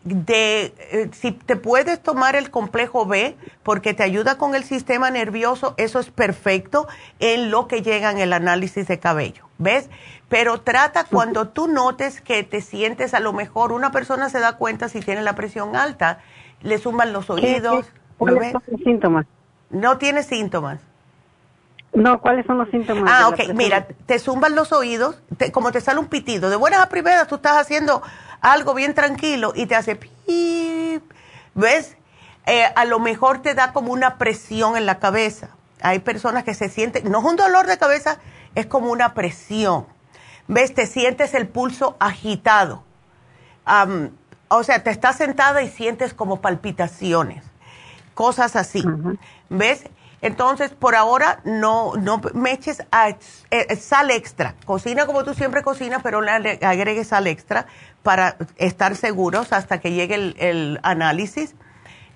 de eh, si te puedes tomar el complejo B porque te ayuda con el sistema nervioso, eso es perfecto en lo que llega en el análisis de cabello, ¿ves? Pero trata cuando tú notes que te sientes a lo mejor, una persona se da cuenta si tiene la presión alta, le suman los oídos. ¿Cuáles son los síntomas? No tiene síntomas. No, ¿cuáles son los síntomas? Ah, ok, mira, te zumban los oídos, como te sale un pitido. De buenas a primeras tú estás haciendo algo bien tranquilo y te hace pip, ¿ves? Eh, a lo mejor te da como una presión en la cabeza. Hay personas que se sienten, no es un dolor de cabeza, es como una presión. ¿Ves? Te sientes el pulso agitado. o sea, te estás sentada y sientes como palpitaciones, cosas así. ¿Ves? Entonces, por ahora, no, no me eches eh, sal extra. Cocina como tú siempre cocinas, pero le agregues sal extra para estar seguros hasta que llegue el, el análisis.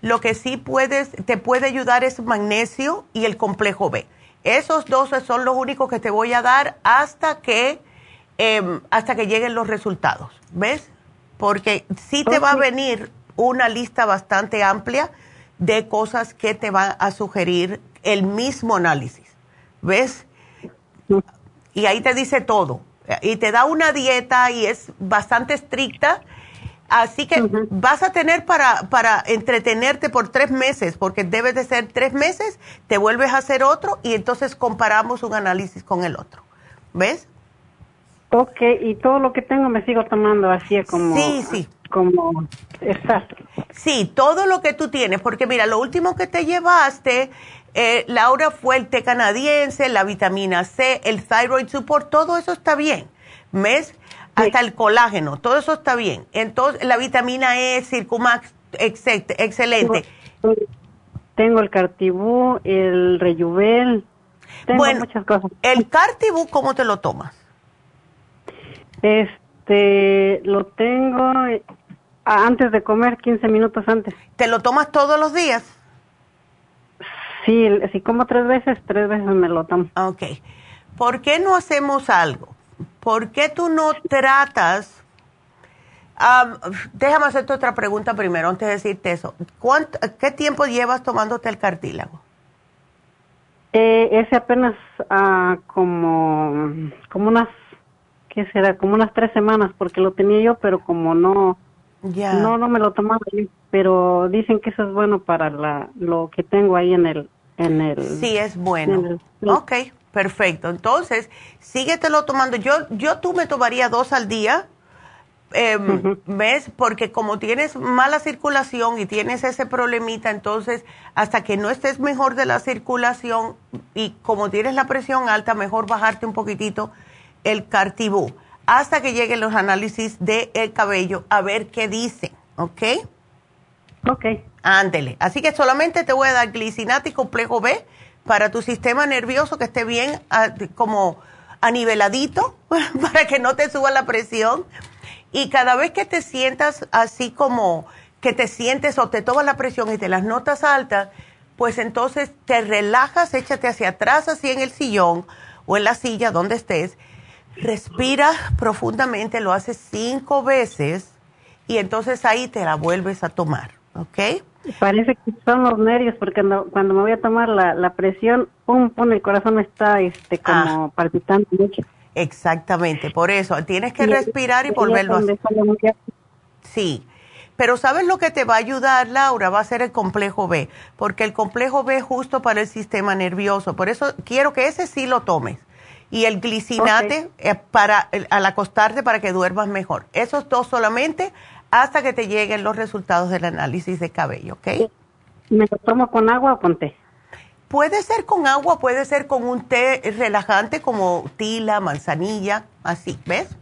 Lo que sí puedes, te puede ayudar es magnesio y el complejo B. Esos dos son los únicos que te voy a dar hasta que, em, hasta que lleguen los resultados. ¿Ves? Porque sí te va a venir una lista bastante amplia de cosas que te van a sugerir el mismo análisis. ¿Ves? Y ahí te dice todo. Y te da una dieta y es bastante estricta. Así que vas a tener para, para entretenerte por tres meses, porque debes de ser tres meses, te vuelves a hacer otro y entonces comparamos un análisis con el otro. ¿Ves? Ok, y todo lo que tengo me sigo tomando así como... Sí, sí. Como está. Sí, todo lo que tú tienes, porque mira, lo último que te llevaste, eh, Laura, fue el té canadiense, la vitamina C, el thyroid support, todo eso está bien. ¿Ves? Hasta el colágeno, todo eso está bien. Entonces, la vitamina E, Circumax, excelente. Tengo el Cartibú, el Rejuvel, tengo muchas cosas. ¿El Cartibú cómo te lo tomas? Este, lo tengo antes de comer, 15 minutos antes. ¿Te lo tomas todos los días? Sí, si como tres veces, tres veces me lo tomo. Ok. ¿Por qué no hacemos algo? ¿Por qué tú no tratas... déjame hacerte otra pregunta primero antes de decirte eso. ¿Qué tiempo llevas tomándote el cartílago? Eh, ese apenas ah, como, como unas ¿qué será? Como unas tres semanas, porque lo tenía yo, pero como no, no, no me lo tomaba yo. Pero dicen que eso es bueno para la, lo que tengo ahí en el, en el. Sí, es bueno. Ok, perfecto. Entonces, síguetelo tomando. Yo, yo tú me tomaría dos al día. Em, ¿Ves? Porque como tienes mala circulación y tienes ese problemita, entonces hasta que no estés mejor de la circulación y como tienes la presión alta, mejor bajarte un poquitito el cartibú hasta que lleguen los análisis del el cabello a ver qué dicen, ¿ok? Ok. Ándele. Así que solamente te voy a dar glicinato y complejo B para tu sistema nervioso que esté bien ah, como aniveladito para que no te suba la presión. Y cada vez que te sientas así como que te sientes o te tomas la presión y te las notas altas, pues entonces te relajas, échate hacia atrás así en el sillón o en la silla donde estés Respira profundamente, lo haces cinco veces y entonces ahí te la vuelves a tomar, ¿ok? Parece que son los nervios porque cuando, me voy a tomar la, presión, pum, pum, el corazón está este, como ah. palpitando mucho. Exactamente, por eso tienes que respirar y volverlo a hacer. Sí, pero ¿sabes lo que te va a ayudar, Laura? Va a ser el complejo B, porque el complejo B es justo para el sistema nervioso. Por eso quiero que ese sí lo tomes y el glicinate eh, para al acostarte para que duermas mejor. Esos dos solamente hasta que te lleguen los resultados del análisis de cabello, ¿ok? ¿Me lo tomo con agua o con té? Puede ser con agua, puede ser con un té relajante como tila, manzanilla, así, ¿ves?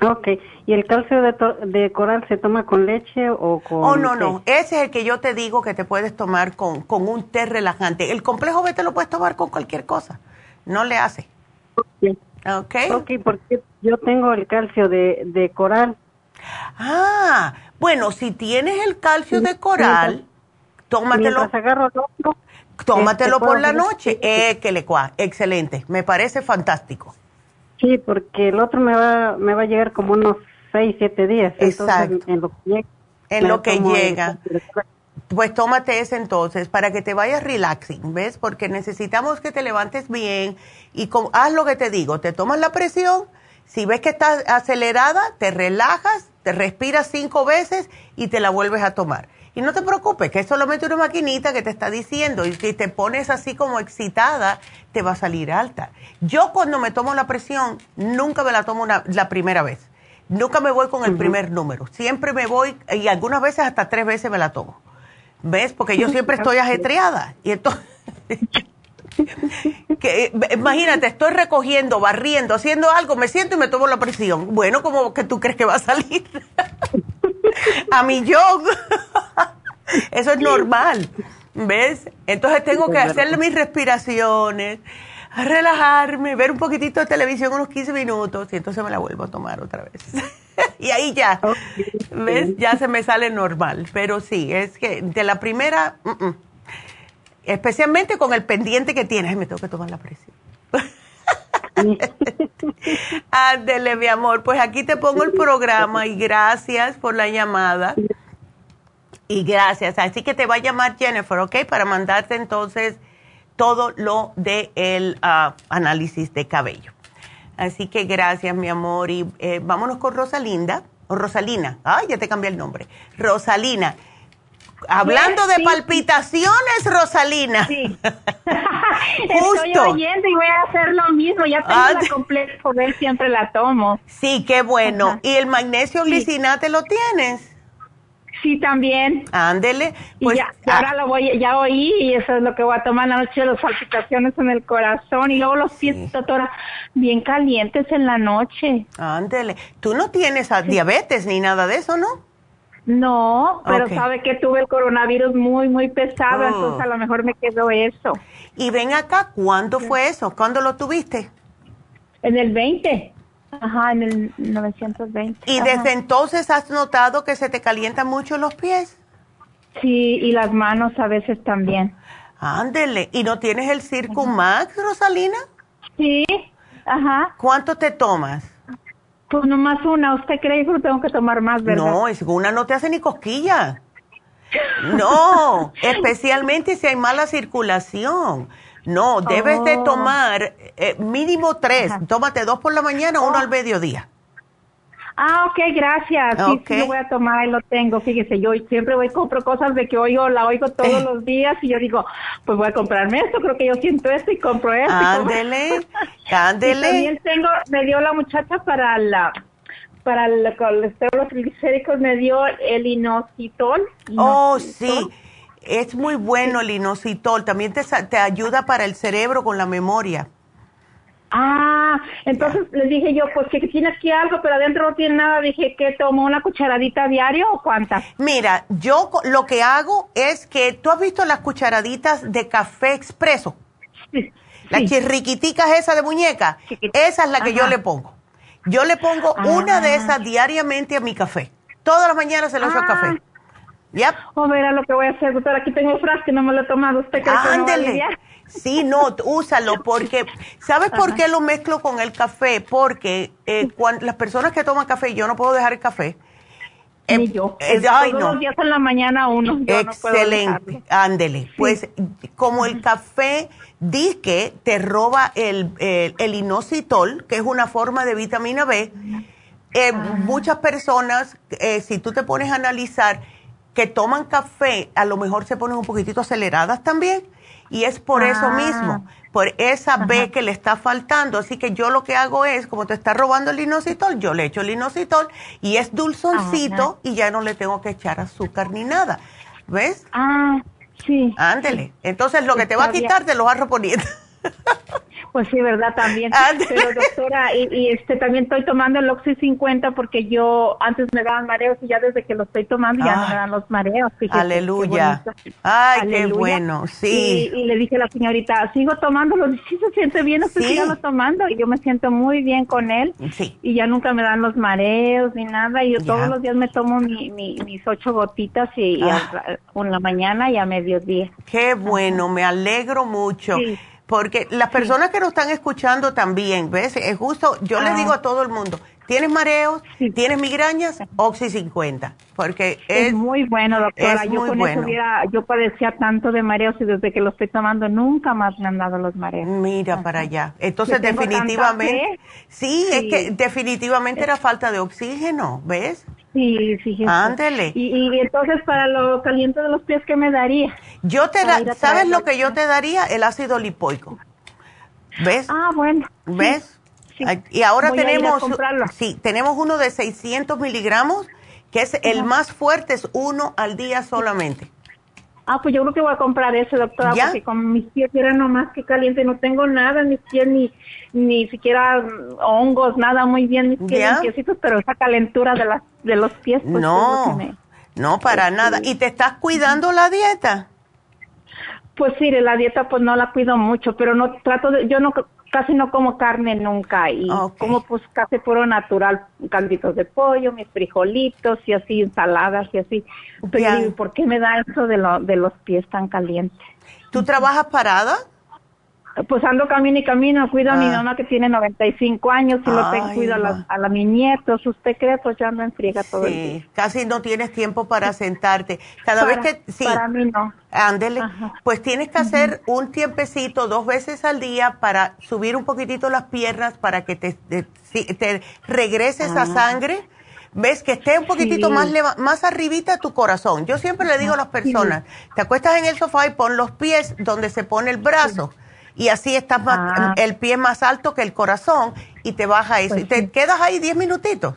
Ok, ¿y el calcio de, de, coral se toma con leche o con...? Oh, no, no, ese es el que yo te digo que te puedes tomar con, con un té relajante. El complejo B te lo puedes tomar con cualquier cosa, no le hace. Ok. Ok, porque yo tengo el calcio de, coral. Ah, bueno, si tienes el calcio de coral, tómatelo. tómatelo este, por la noche. Eh, que le cua, excelente, me parece fantástico. Sí, porque el otro me va, me va a llegar como unos 6, 7 días. Exacto. en lo que llega. En lo que llega. Pues tómate ese entonces para que te vayas relaxing, ¿ves? Porque necesitamos que te levantes bien y haz lo que te digo, te tomas la presión, si ves que estás acelerada, te relajas, te respiras cinco veces y te la vuelves a tomar. Y no te preocupes, que es solamente una maquinita que te está diciendo y si te pones así como excitada, te va a salir alta. Yo cuando me tomo la presión, nunca me la tomo la primera vez. Nunca me voy con el primer número. Siempre me voy, y algunas veces hasta tres veces me la tomo. ¿Ves? Porque yo siempre estoy ajetreada. Y entonces, que, imagínate, estoy recogiendo, barriendo, haciendo algo, me siento y me tomo la presión. Bueno, como que tú crees que va a salir? a mi yo. Eso es normal. ¿Ves? Entonces tengo que hacerle mis respiraciones, relajarme, ver un poquitito de televisión unos 15 minutos y entonces me la vuelvo a tomar otra vez. y ahí ya, ¿ves? Ya se me sale normal. Pero sí, es que de la primera, especialmente con el pendiente que tienes, me tengo que tomar la presión. Ándele, mi amor. Pues aquí te pongo el programa y gracias por la llamada. Y gracias. Así que te va a llamar Jennifer, ¿ok? Para mandarte entonces todo lo del el ah, análisis de cabello. Así que gracias, mi amor. Y eh, vámonos con Rosalinda. O Rosalina. Ay, ya te cambié el nombre. Rosalina. Hablando de palpitaciones, Rosalina. Sí. Estoy oyendo y voy a hacer lo mismo. Ya tengo ah, la completa poder, siempre la tomo. Sí, qué bueno. ¿Y el magnesio glicinate lo tienes? Sí, también. Ándele. Pues, y ya, ahora lo voy, ya oí y eso es lo que voy a tomar la noche, las palpitaciones en el corazón y luego los pies, doctora, bien calientes en la noche. Ándele. Tú no tienes diabetes ni nada de eso, ¿no? No, pero sabe que tuve el coronavirus muy, muy pesado, oh. entonces a lo mejor me quedó eso. Y ven acá, ¿cuándo fue eso? ¿Cuándo lo tuviste? En el 20. Ajá, en el 920. ¿Y desde entonces has notado que se te calientan mucho los pies? Sí, y las manos a veces también. Ándele. ¿Y no tienes el Circumax, Rosalina? Sí, ajá. ¿Cuánto te tomas? Pues nomás una. ¿Usted cree que tengo que tomar más, verdad? No, es una no te hace ni cosquilla. No, especialmente si hay mala circulación. No, debes de oh. tomar eh, mínimo tres. Tómate dos por la mañana, uno oh. al mediodía. Ah, ok, gracias. Sí, sí, lo voy a tomar y lo tengo. Fíjese, yo siempre voy compro cosas de que oigo, la oigo todos los días y yo digo, pues voy a comprarme esto, creo que yo siento esto y compro esto. Ándele, ándele. también tengo, me dio la muchacha para la, para el colesterol triglicéridos, me dio el inositol. Oh, sí es muy bueno el inositol, también te, te ayuda para el cerebro con la memoria. Ah, entonces les dije yo, pues que tiene aquí algo, pero adentro no tiene nada. Dije, que tomo una cucharadita diario o cuántas? Mira, yo lo que hago es que, ¿tú has visto las cucharaditas de café expreso? Sí. Las chirriquiticas esa de muñeca. Esa es la que yo le pongo. Yo le pongo una de ah. esas diariamente a mi café. Todas las mañanas se lo echo al café. Ah. Yep. O oh, verá lo que voy a hacer, doctor. Aquí tengo frasco que no me lo he tomado. ¿Usted cree Ándele. Sí, no, úsalo porque, ¿sabes por qué lo mezclo con el café? Porque eh, cuando, las personas que toman café, yo no puedo dejar el café. Ni eh, yo. Eh, ay, todos los días en la mañana uno. Excelente, ándele. Pues como el café dice te roba el, el, inositol, que es una forma de vitamina B, eh, muchas personas, si tú te pones a analizar, que toman café, a lo mejor se ponen un poquitito aceleradas también. Y es por eso ah. mismo, por esa B que le está faltando. Así que yo lo que hago es, como te está robando el inositol, yo le echo el inositol y es dulzoncito y ya no le tengo que echar azúcar ni nada. ¿Ves? Ah, sí. Ándele. Entonces lo que te va a quitar te lo vas reponiendo. Pues sí, ¿verdad? También. Pero doctora, y, este también estoy tomando el Oxy 50 porque yo antes me daban mareos y ya desde que lo estoy tomando ya no me dan los mareos. aleluya. Ay, qué bueno, sí. Y, le dije a la señorita, sigo tomándolo, sí se siente bien, usted sí. tomando y yo me siento muy bien con él. Sí. Y ya nunca me dan los mareos ni nada y yo todos los días me tomo mi, mis ocho gotitas y, ah. la mañana y a mediodía. Qué bueno, me alegro mucho. Sí. Porque las personas que nos están escuchando también, ¿ves? Es justo, yo les digo a todo el mundo, ¿tienes mareos? ¿Tienes migrañas? Oxy 50. Porque es, muy bueno, doctora. yo con bueno. yo padecía tanto de mareos y desde que lo estoy tomando nunca más me han dado los mareos. Mira para allá. Entonces, definitivamente, sí, es que definitivamente era falta de oxígeno, ¿ves? Sí, sí. Ándele. Y, entonces para lo caliente de los pies, ¿qué me daría? Yo te da, ¿sabes lo que yo te daría? El ácido lipoico. ¿Ves? Ah, bueno. ¿Ves? Y ahora tenemos, sí, tenemos uno de 600 miligramos, que es el más fuerte, es uno al día solamente. Ah, pues yo creo que voy a comprar ese, doctora, porque con mis pies eran nomás que caliente, no tengo nada en mis pies, ni, ni siquiera hongos, nada muy bien mis pies, pero esa calentura de, las, de los pies, pues no, no para nada. ¿Y te estás cuidando la dieta? Pues sí, la dieta pues no la cuido mucho, pero no trato de, yo no casi no como carne nunca y como pues casi puro natural, canditos de pollo, mis frijolitos y así ensaladas y así. Pero ¿por qué me da eso de, lo, de los pies tan calientes? ¿Tú trabajas parada? Pues ando camino y camino, cuido a mi ah. mamá que tiene 95 años y lo tengo, cuido a, la, a mis nietos. ¿Usted cree? Pues ya ando en friega todo el día. casi no tienes tiempo para sentarte. Cada vez que... Sí, para mí no. Ándele. Pues tienes que hacer un tiempecito dos veces al día para subir un poquitito las piernas para que te, te, regrese esa ah. sangre. ¿Ves? Que esté un poquitito más, más arribita tu corazón. Yo siempre le digo a las personas, te acuestas en el sofá y pon los pies donde se pone el brazo y así estás ah. el pie más alto que el corazón y te baja eso. y pues te quedas ahí 10 minutitos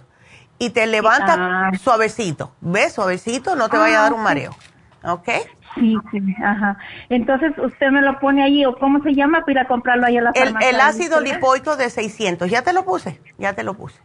y te levantas ah. suavecito. ¿Ves? Suavecito, no te vaya a dar un ah, mareo. ¿Ok? Sí, sí, ajá. Entonces, ¿usted me lo pone ahí o cómo se llama para ir a comprarlo ahí a la farmacia? El, ácido lipoico de 600. Ya te lo puse, ya te lo puse.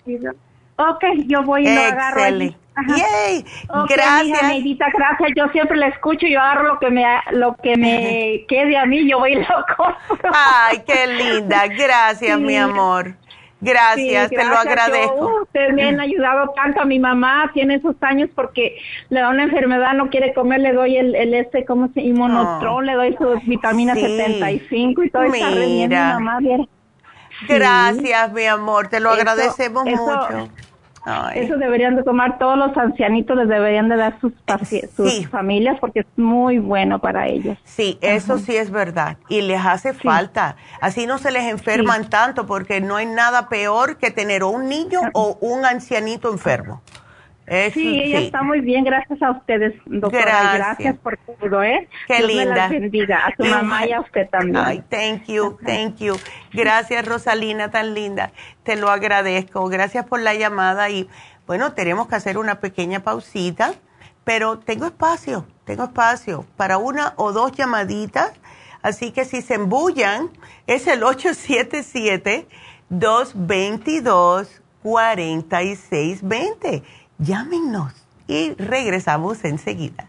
Ok, yo voy y lo agarro. Excelente. Yay. gracias. Neidita, gracias. Yo siempre la escucho, yo agarro lo que me lo que me quede a mí, yo voy y lo compro. Ay, qué linda. Gracias, mi amor. Gracias, te lo agradezco. ustedes me han ayudado tanto a mi mamá, tiene esos años porque le da una enfermedad, no quiere comer, le doy el, el este, ¿cómo se llama? Oh. le doy su vitamina 75 y todo eso. Mira. mamá, Gracias, mi amor, te lo agradecemos mucho. Eso deberían de tomar todos los ancianitos, les deberían de dar sus, sus familias porque es muy bueno para ellos. Sí, eso sí es verdad y les hace falta. Así no se les enferman tanto porque no hay nada peor que tener un niño o un ancianito enfermo sí, ella está muy bien, gracias a ustedes, doctora. Gracias, por todo, ¿eh? Qué linda. bendiga, a tu mamá y a usted también. Ay, thank you, thank you. Gracias, Rosalina, tan linda. Te lo agradezco. Gracias por la llamada y, bueno, tenemos que hacer una pequeña pausita, pero tengo espacio, tengo espacio para una o dos llamaditas, así que si se embullan, es el 877 222 4620 Llámenos y regresamos enseguida.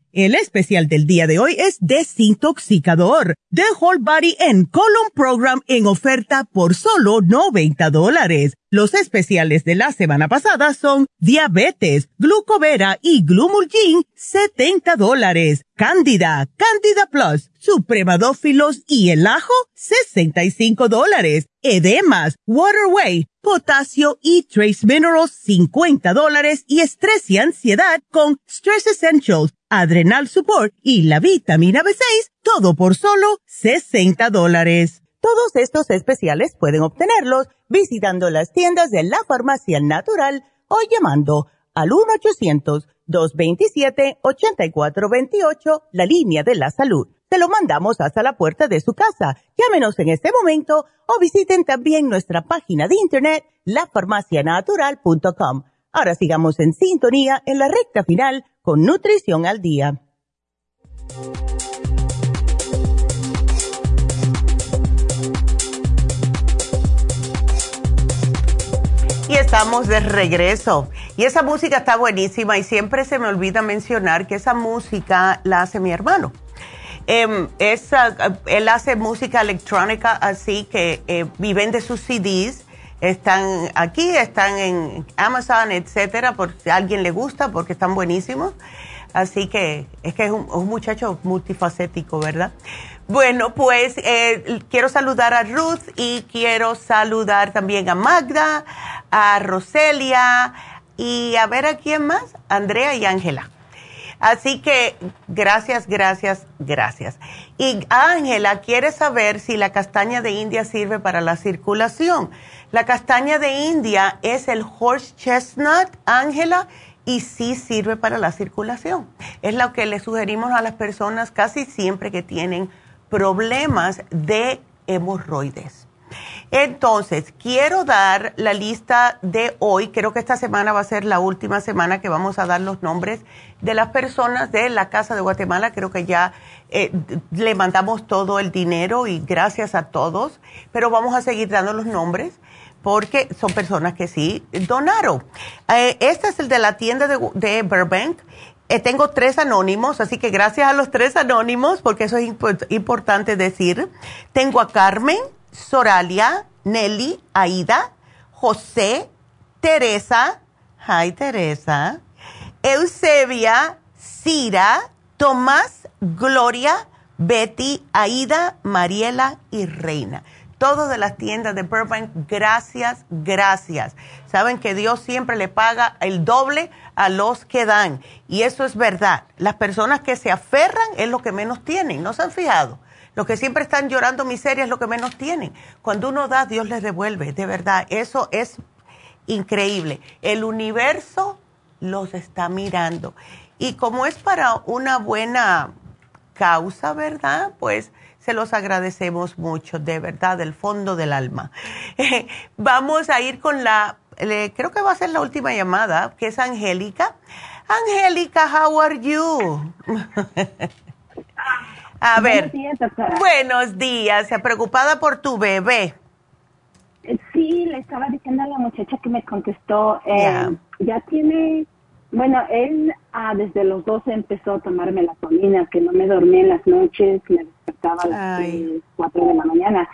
El especial del día de hoy es desintoxicador. The Whole Body and Colon Program en oferta por solo 90 dólares. Los especiales de la semana pasada son diabetes, glucovera y glumulgin, 70 dólares. Cándida, Cándida Plus, supremadófilos y el ajo, 65 dólares. Edemas, Waterway, potasio y trace minerals, 50 dólares. Y estrés y ansiedad con Stress Essentials, Adrenal Support y la vitamina B6, todo por solo 60 dólares. Todos estos especiales pueden obtenerlos visitando las tiendas de la farmacia natural o llamando al 1-800-227-8428, la línea de la salud. Te lo mandamos hasta la puerta de su casa. Llámenos en este momento o visiten también nuestra página de internet, lafarmacianatural.com. Ahora sigamos en sintonía en la recta final con Nutrición al Día. Y estamos de regreso. Y esa música está buenísima y siempre se me olvida mencionar que esa música la hace mi hermano. Em, él hace música electrónica así que eh, y vende sus CDs. Están aquí, están en Amazon, etcétera, por si a alguien le gusta, porque están buenísimos. Así que es que es un, muchacho multifacético, ¿verdad? Bueno, pues eh, quiero saludar a Ruth y quiero saludar también a Magda, a Roselia y a ver a quién más, Andrea y Ángela. Así que gracias, gracias, gracias. Y Ángela quiere saber si la castaña de India sirve para la circulación. La castaña de India es el horse chestnut, Ángela, y sí sirve para la circulación. Es lo que le sugerimos a las personas casi siempre que tienen problemas de hemorroides. Entonces, quiero dar la lista de hoy. Creo que esta semana va a ser la última semana que vamos a dar los nombres de las personas de la Casa de Guatemala. Creo que ya eh, le mandamos todo el dinero y gracias a todos, pero vamos a seguir dando los nombres porque son personas que sí donaron. Eh, este es el de la tienda de, Burbank eh, tengo tres anónimos, así que gracias a los tres anónimos, porque eso es importante decir. Tengo a Carmen, Soralia, Nelly, Aida, José, Teresa, hi Teresa, Eusebia, Cira, Tomás, Gloria, Betty, Aida, Mariela y Reina todos de las tiendas de Burbank, gracias, gracias. Saben que Dios siempre le paga el doble a los que dan. Y eso es verdad. Las personas que se aferran es lo que menos tienen, ¿no se han fijado? Los que siempre están llorando miseria es lo que menos tienen. Cuando uno da, Dios les devuelve, de verdad. Eso es increíble. El universo los está mirando. Y como es para una buena causa, ¿verdad? Pues se los agradecemos mucho, de verdad, del fondo del alma. Vamos a ir con la, creo que va a ser la última llamada, que es Angélica. Angélica, how are you? a ver. Buenos días, Buenos días, preocupada por tu bebé. Sí, le estaba diciendo a la muchacha que me contestó, eh, ya tiene bueno, él ah, desde los 12 empezó a tomar melatonina, que no me dormía en las noches, me despertaba a las 4 de la mañana.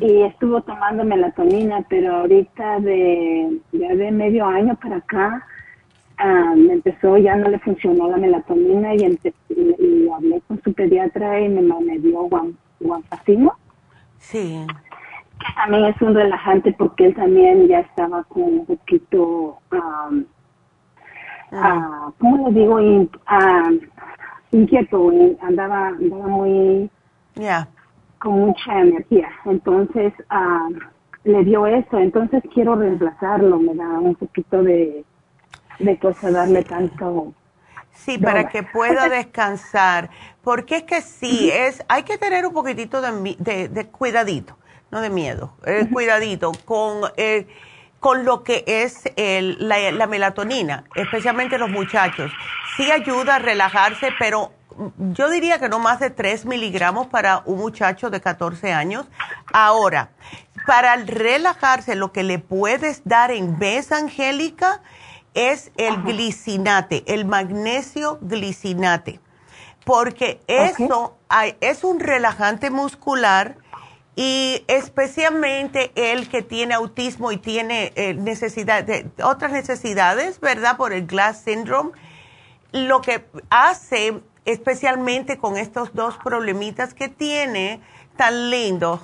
Y estuvo tomando melatonina, pero ahorita de ya de medio año para acá ah, empezó, ya no le funcionó la melatonina y, hablé con su pediatra y me, me dio guanfacino. Sí. Que también es un relajante porque él también ya estaba con un poquito... Um, ah, ¿cómo le digo? ah, inquieto, andaba, andaba muy, con mucha energía. Entonces, ah, le dio eso. Entonces quiero reemplazarlo, me da un poquito de, de cosa darle tanto. Sí, para que pueda descansar. Porque es que sí, es, hay que tener un poquitito de, de, de cuidadito, no de miedo, eh, cuidadito con... Eh, con lo que es la, melatonina, especialmente los muchachos. Sí ayuda a relajarse, pero yo diría que no más de 3 miligramos para un muchacho de 14 años. Ahora, para relajarse, lo que le puedes dar en vez, Angélica, es el glicinate, el magnesio glicinate, porque eso es un relajante muscular y especialmente el que tiene autismo y tiene eh, necesidad de, otras necesidades, ¿verdad? Por el Glass Syndrome, lo que hace especialmente con estos dos problemitas que tiene, tan lindo,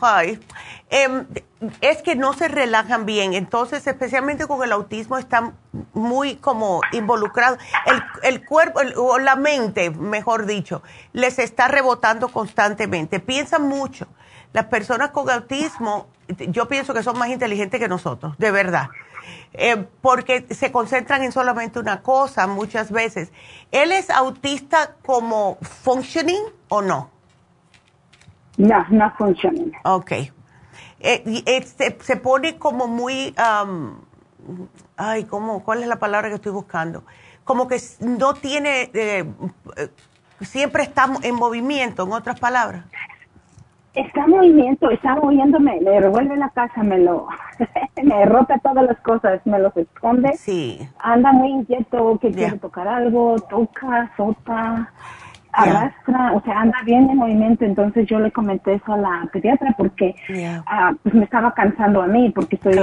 em, es que no se relajan bien. Entonces, especialmente con el autismo, están muy como involucrados. El, el cuerpo, o la mente, mejor dicho, les está rebotando constantemente. Piensan mucho las personas con autismo, yo pienso que son más inteligentes que nosotros, de verdad. Eh, porque se concentran en solamente una cosa muchas veces. ¿Él es autista como functioning o no? No, no functioning. Ok. Eh, eh, se, pone como muy, ay, ¿cómo, ¿cuál es la palabra que estoy buscando? Como que no tiene, siempre está en movimiento, en otras palabras. Está en movimiento, está moviéndome, me revuelve la casa, me lo, me rota todas las cosas, me los esconde. Sí. Anda muy inquieto, que quiere tocar algo, toca, sota, arrastra, o sea, anda bien en movimiento. Entonces yo le comenté eso a la pediatra porque ah, pues me estaba cansando a mí, porque estoy,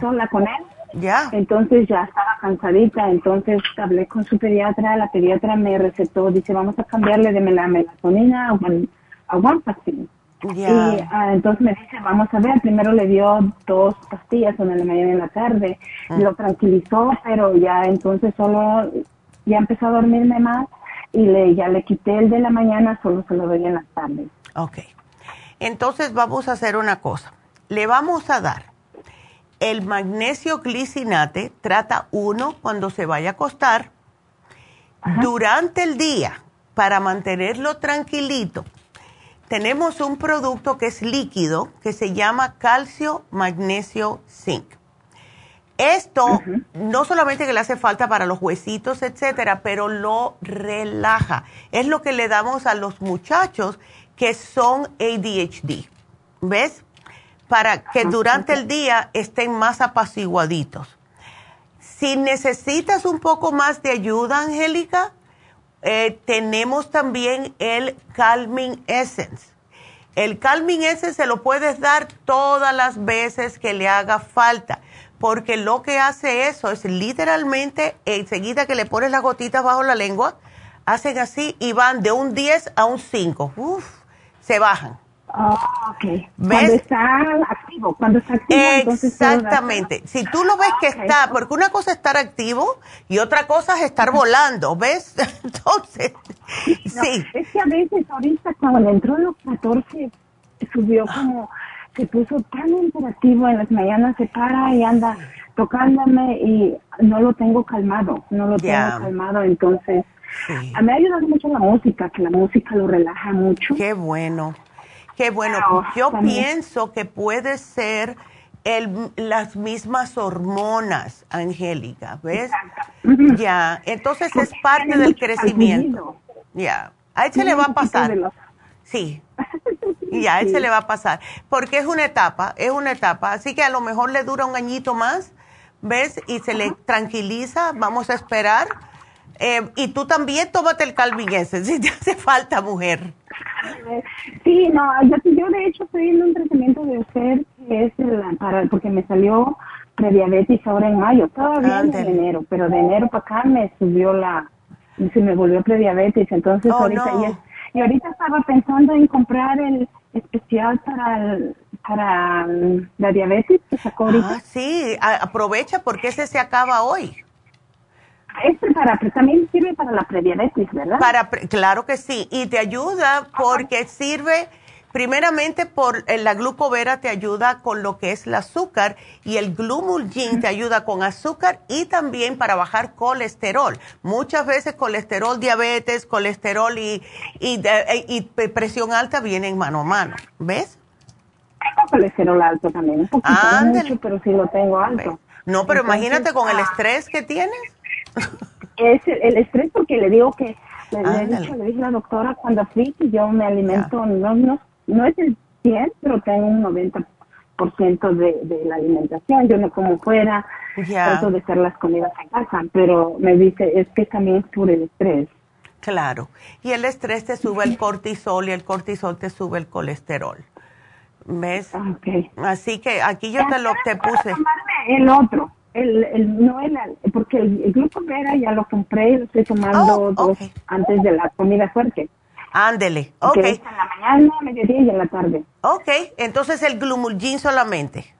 sola con él. Ya. Entonces ya estaba cansadita, entonces hablé con su pediatra, la pediatra me recetó, dice, vamos a cambiarle de la melatonina a, a y ah, entonces me dice, vamos a ver, primero le dio dos pastillas, una en la mañana y en la tarde, ah. lo tranquilizó, pero ya entonces solo, ya empezó a dormirme más y le, ya le quité el de la mañana, solo se lo doy en la tarde. Ok. Entonces vamos a hacer una cosa. Le vamos a dar el magnesio glicinate, trata uno cuando se vaya a acostar, durante el día, para mantenerlo tranquilito tenemos un producto que es líquido que se llama calcio magnesio zinc. Esto no solamente que le hace falta para los huesitos, etcétera, pero lo relaja. Es lo que le damos a los muchachos que son ADHD. ¿Ves? Para que durante el día estén más apaciguaditos. Si necesitas un poco más de ayuda, Angélica, eh, tenemos también el Calming Essence. El Calming Essence se lo puedes dar todas las veces que le haga falta, porque lo que hace eso es literalmente, enseguida que le pones las gotitas bajo la lengua, hacen así y van de un 10 a un 5. Uf, se bajan. Ah, ok. Cuando está activo, cuando está activo. Exactamente. Si tú lo ves que está, porque una cosa es estar activo y otra cosa es estar volando, ¿ves? Entonces, sí. Es que a veces ahorita cuando entró en los 14, subió como, se puso tan interactivo en las mañanas, se para y anda tocándome y no lo tengo calmado, no lo tengo calmado, entonces... A mí me ha ayudado mucho la música, que la música lo relaja mucho. Qué bueno. Qué bueno, yo pienso que puede ser el, las mismas hormonas, Angélica, ¿ves? Ya, entonces es parte del crecimiento. Ya, a él se le va a pasar. Sí, ya, a él se le va a pasar, porque es una etapa, es una etapa, así que a lo mejor le dura un añito más, ¿ves? Y se le tranquiliza, vamos a esperar. Eh, y tú también tómate el Calvin si te hace falta, mujer. Sí, no, yo, yo de hecho estoy en un tratamiento de que es para, porque me salió prediabetes ahora en mayo, todavía en enero, pero de enero para acá me subió la, se me volvió prediabetes, entonces oh, ahorita ya, y ahorita estaba pensando en comprar el especial para para la diabetes que sacó ahorita. Ah, sí, aprovecha porque ese se acaba hoy. Este para, también sirve para la prediabetes, ¿verdad? Para, claro que sí, y te ayuda porque sirve, primeramente por eh, la glucovera te ayuda con lo que es el azúcar y el glumulgin te ayuda con azúcar y también para bajar colesterol. Muchas veces colesterol, diabetes, colesterol y, y, eh, presión alta vienen mano a mano, ¿ves? Tengo colesterol alto también, un poquito, mucho, pero sí lo tengo alto. No, pero imagínate con el ah. estrés que tienes es el, estrés porque le digo que le, le, dije a la doctora cuando fui que yo me alimento, no, no, no es el 100, pero tengo un 90% de, de la alimentación. Yo no como fuera, trato de hacer las comidas en casa, pero me dice, es que también es por el estrés. Claro, y el estrés te sube el cortisol y el cortisol te sube el colesterol. ¿Ves? Ah, okay. Así que aquí yo te lo te puse. El otro el, el, no el, porque el, el grupo Vera ya lo compré y lo estoy tomando oh, dos antes de la comida fuerte. Ándele, ok. en la mañana, mediodía y en la tarde. Ok, entonces el glumulgin solamente.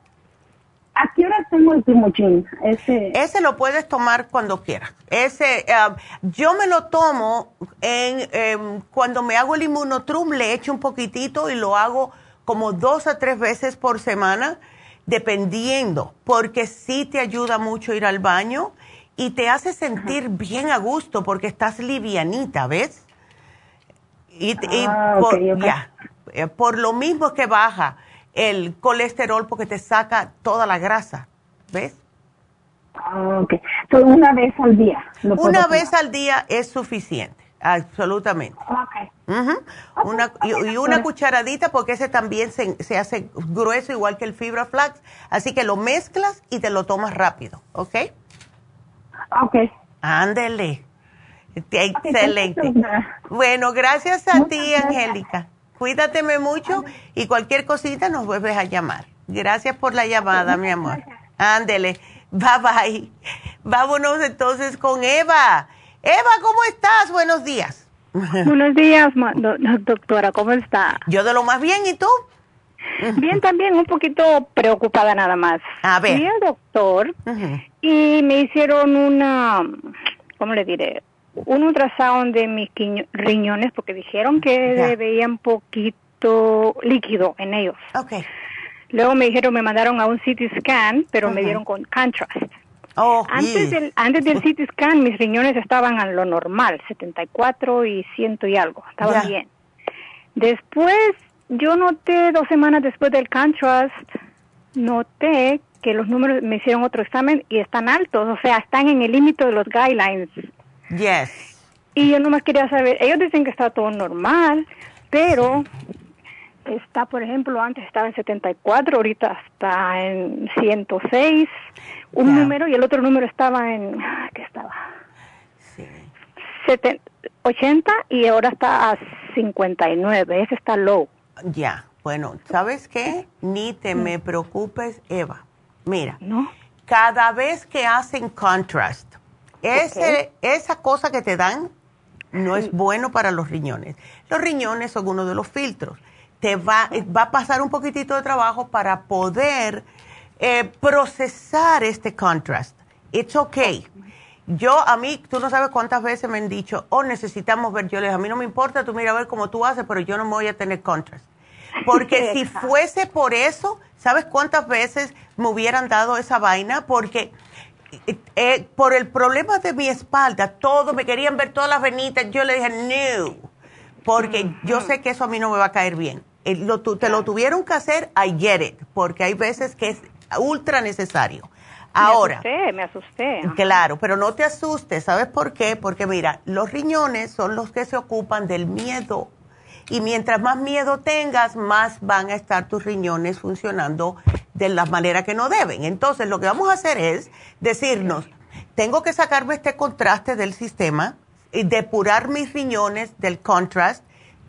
¿A qué hora tengo el glumulgin? Ese... Ese lo puedes tomar cuando quieras. Ese, ah, yo me lo tomo en, em, cuando me hago el inmunotrum, le echo un poquitito y lo hago como dos a tres veces por semana, dependiendo, porque sí te ayuda mucho ir al baño y te hace sentir bien a gusto porque estás livianita, ¿ves? Y, ah, por, eh, por lo mismo que baja el colesterol porque te saca toda la grasa, ¿ves? Ah, ok. una vez al día. Una vez al día es suficiente, absolutamente. una, y, una cucharadita porque ese también se, se, hace grueso igual que el fibra flax. Así que lo mezclas y te lo tomas rápido, ¿ok? Ok. Ándele. Excelente. Bueno, gracias a ti, Angélica. Cuídateme mucho y cualquier cosita nos vuelves a llamar. Gracias por la llamada, mi amor. Ándele. Bye bye. Vámonos entonces con Eva. Eva, ¿cómo estás? Buenos días. Buenos días, doctora. ¿Cómo está? Yo de lo más bien, ¿y tú? Bien, también un poquito preocupada nada más. A ver. Fui al doctor y me hicieron una, ¿cómo le diré? Un ultrasound de mis riñones porque dijeron que veían poquito líquido en ellos. Okay. Luego me dijeron, me mandaron a un CT scan, pero me dieron con contrast. Oh, antes, del, antes del CT scan, mis riñones estaban a lo normal, 74 y 100 y algo, estaban bien. Después, yo noté, dos semanas después del contrast, noté que los números me hicieron otro examen y están altos, o sea, están en el límite de los guidelines. Yes. Y yo nomás quería saber, ellos dicen que está todo normal, pero está, por ejemplo, antes estaba en 74, ahorita está en 106, un número y el otro número estaba en, ¿qué estaba? Sí. 80 y ahora está a 59, ese está low. Ya, bueno, ¿sabes qué? Ni te me preocupes, Eva. Mira, ¿No? cada vez que hacen contrast, ese, esa cosa que te dan no es bueno para los riñones. Los riñones son uno de los filtros te va, va a pasar un poquitito de trabajo para poder eh, procesar este contrast. It's okay. Yo, a mí, tú no sabes cuántas veces me han dicho, oh, necesitamos ver, yo les a mí no me importa, tú mira a ver cómo tú haces, pero yo no me voy a tener contrast. Porque si fuese por eso, ¿sabes cuántas veces me hubieran dado esa vaina? Porque eh, eh, por el problema de mi espalda, todo, me querían ver todas las venitas, yo le dije, no, porque yo sé que eso a mí no me va a caer bien. Eh, lo, te lo tuvieron que hacer, I get it, porque hay veces que es ultra necesario. Ahora. Me asusté, me Claro, pero no te asustes, ¿sabes por qué? Porque mira, los riñones son los que se ocupan del miedo. Y mientras más miedo tengas, más van a estar tus riñones funcionando de la manera que no deben. Entonces, lo que vamos a hacer es decirnos, tengo que sacarme este contraste del sistema y depurar mis riñones del contrast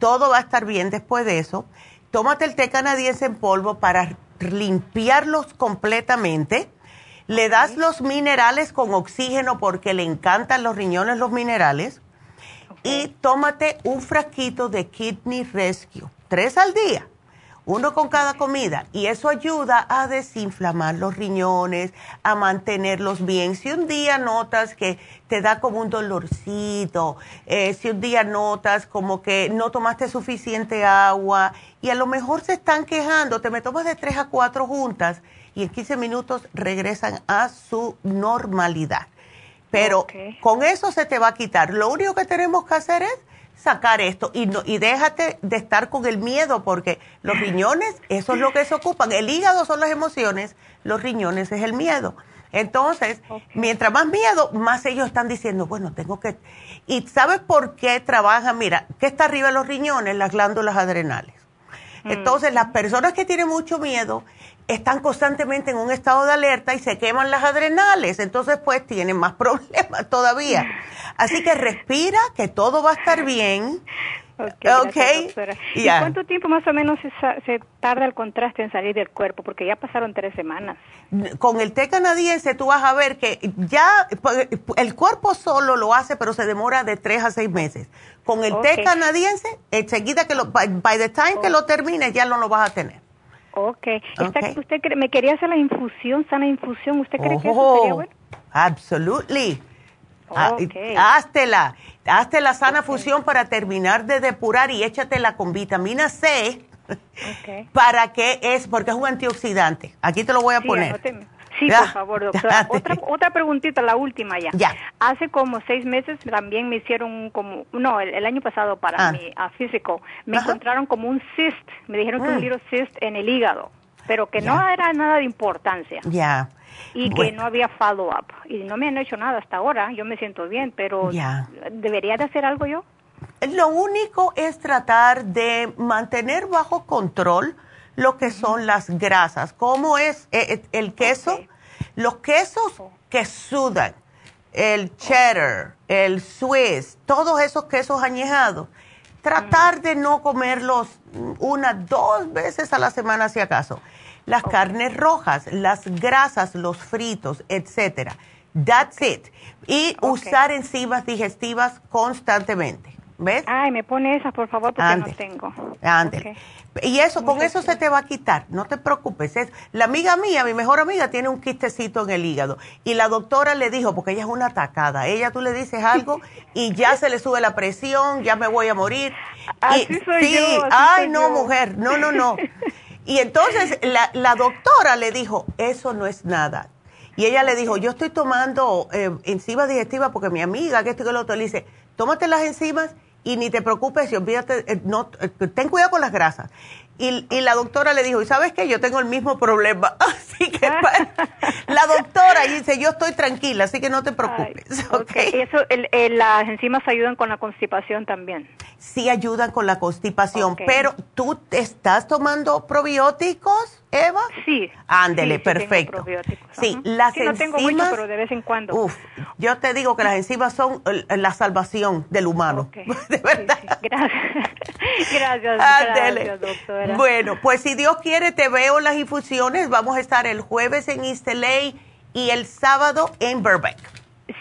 todo va a estar bien después de eso. Tómate el té canadiense en polvo para limpiarlos completamente. Le das los minerales con oxígeno porque le encantan los riñones los minerales. Y tómate un frasquito de Kidney Rescue, tres al día uno con cada comida, y eso ayuda a desinflamar los riñones, a mantenerlos bien. Si un día notas que te da como un dolorcito, eh, si un día notas como que no tomaste suficiente agua y a lo mejor se están quejando, te me tomas de tres a cuatro juntas y en 15 minutos regresan a su normalidad. Pero con eso se te va a quitar. Lo único que tenemos que hacer es sacar esto y, no, y déjate de estar con el miedo porque los riñones, eso es lo que se ocupan. El hígado son las emociones, los riñones es el miedo. Entonces, mientras más miedo, más ellos están diciendo, bueno, tengo que... ¿Y sabes por qué trabajan? Mira, ¿qué está arriba de los riñones? Las glándulas adrenales. Mm. Entonces, las personas que tienen mucho miedo están constantemente en un estado de alerta y se queman las adrenales, entonces pues tienen más problemas todavía. Así que respira, que todo va a estar bien. Ok. ¿Y cuánto tiempo más o menos se, tarda el contraste en salir del cuerpo? Porque ya pasaron tres semanas. Con el té canadiense tú vas a ver que ya pues, el cuerpo solo lo hace, pero se demora de tres a seis meses. Con el té canadiense, enseguida que lo, by, the time que lo termines ya no lo vas a tener. Ok. ¿Usted me quería hacer la infusión, sana infusión? ¿Usted cree que eso sería bueno? Absolutely. Ah, okay. Háztela. Hazte la sana fusión para terminar de depurar y échatela con vitamina C ¿Para qué es? Porque es un antioxidante. Aquí te lo voy a poner. Sí, por favor, doctora. Otra, otra preguntita, la última ya. Ya. Hace como seis meses también me hicieron como, no, el, año pasado para ah. mi físico, me encontraron como un cyst, me dijeron que un mm. little cyst en el hígado, pero que no era nada de importancia. Ya. Y que no había follow-up. Y no me han hecho nada hasta ahora, yo me siento bien, pero ¿debería de hacer algo yo? Lo único es tratar de mantener bajo control lo que son las grasas. ¿Cómo es eh, eh, el queso? Los quesos que sudan, el cheddar, el swiss, todos esos quesos añejados, tratar de no comerlos una, dos veces a la semana si acaso. Las carnes rojas, las grasas, los fritos, etcétera. That's it. Y usar enzimas digestivas constantemente. ¿Ves? Ay, me pone esas, por favor, porque no tengo. Ándale. Y eso, con eso se te va a quitar, no te preocupes. Es, la amiga mía, mi mejor amiga, tiene un quistecito en el hígado. Y la doctora le dijo, porque ella es una atacada, ella tú le dices algo y ya se le sube la presión, ya me voy a morir. Así soy sí, ay no, mujer, no, no, no. Y entonces la, la, doctora le dijo, eso no es nada. Y ella le dijo, yo estoy tomando eh, enzimas digestivas porque mi amiga, que esto y que lo otro, le dice, tómate las enzimas y ni te preocupes y olvídate, eh, no, eh, ten cuidado con las grasas. Y, y, la doctora le dijo, ¿y sabes qué? Yo tengo el mismo problema. Así que la doctora dice, yo estoy tranquila, así que no te preocupes. okay. Eso, el, las enzimas ayudan con la constipación también. Sí ayudan con la constipación, pero ¿tú estás tomando probióticos? Eva? Sí. Ándele, perfecto. Sí, las sí, no tengo mucho, pero de vez en cuando. Uf, yo te digo que las enzimas son la salvación del humano. de verdad. Gracias. gracias, gracias, doctora. Bueno, pues si Dios quiere, te veo las infusiones. Vamos a estar el jueves en East y el sábado en Burbank.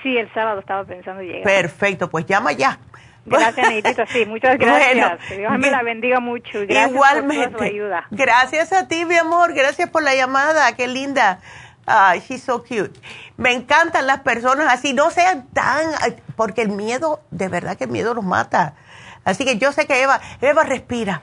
Sí, el sábado estaba pensando llegar. Perfecto, pues llama ya. Gracias, Neidito. Sí, muchas gracias. Dios me la bendiga mucho. Gracias igualmente. Por toda su ayuda. Gracias a ti, mi amor. Gracias por la llamada. Qué linda. Ay, she's so cute. Me encantan las personas así. No sean tan... Porque el miedo, de verdad que el miedo nos mata. Así que yo sé que Eva, Eva respira.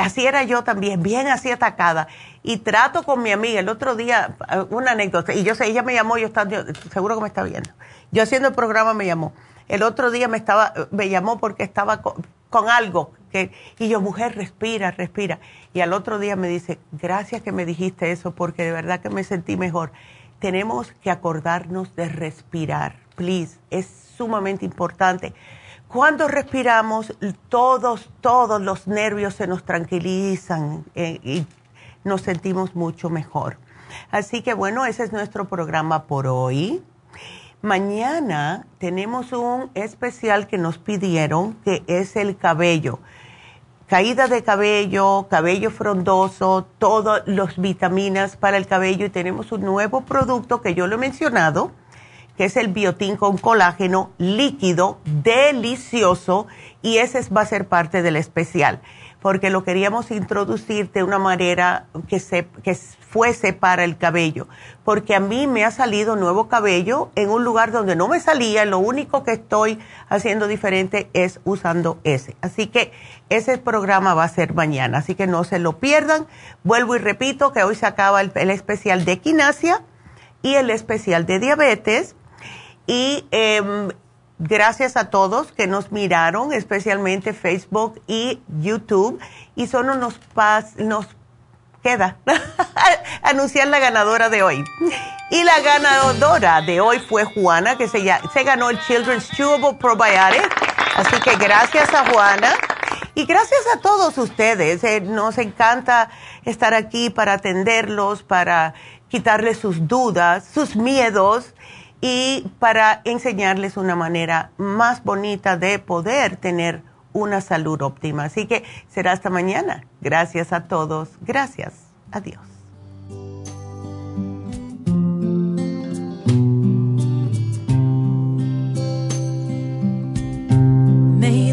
Así era yo también, bien así atacada. Y trato con mi amiga, el otro día, una anécdota, y yo sé, ella me llamó, yo estaba, seguro que me está viendo. Yo haciendo el programa me llamó. El otro día me estaba, me llamó porque estaba con, algo que, y yo, mujer, respira, respira. Y al otro día me dice, gracias que me dijiste eso porque de verdad que me sentí mejor. Tenemos que acordarnos de respirar, please. Es sumamente importante. Cuando respiramos, todos, todos los nervios se nos tranquilizan eh, y nos sentimos mucho mejor. Así que bueno, ese es nuestro programa por hoy. Mañana tenemos un especial que nos pidieron, que es el cabello. Caída de cabello, cabello frondoso, todas las vitaminas para el cabello y tenemos un nuevo producto que yo lo he mencionado, que es el biotín con colágeno líquido, delicioso, y ese va a ser parte del especial porque lo queríamos introducir de una manera que, se, que fuese para el cabello, porque a mí me ha salido nuevo cabello en un lugar donde no me salía, lo único que estoy haciendo diferente es usando ese. Así que ese programa va a ser mañana, así que no se lo pierdan. Vuelvo y repito que hoy se acaba el, especial de quinasia y el especial de diabetes. Y eh, Gracias a todos que nos miraron, especialmente Facebook y YouTube. Y solo nos, nos queda anunciar la ganadora de hoy. Y la ganadora de hoy fue Juana, que se, se ganó el Children's Chewable Probiotic. Así que gracias a Juana. Y gracias a todos ustedes. Eh, nos encanta estar aquí para atenderlos, para quitarles sus dudas, sus miedos y para enseñarles una manera más bonita de poder tener una salud óptima. Así que será hasta mañana. Gracias a todos. Gracias. Adiós. May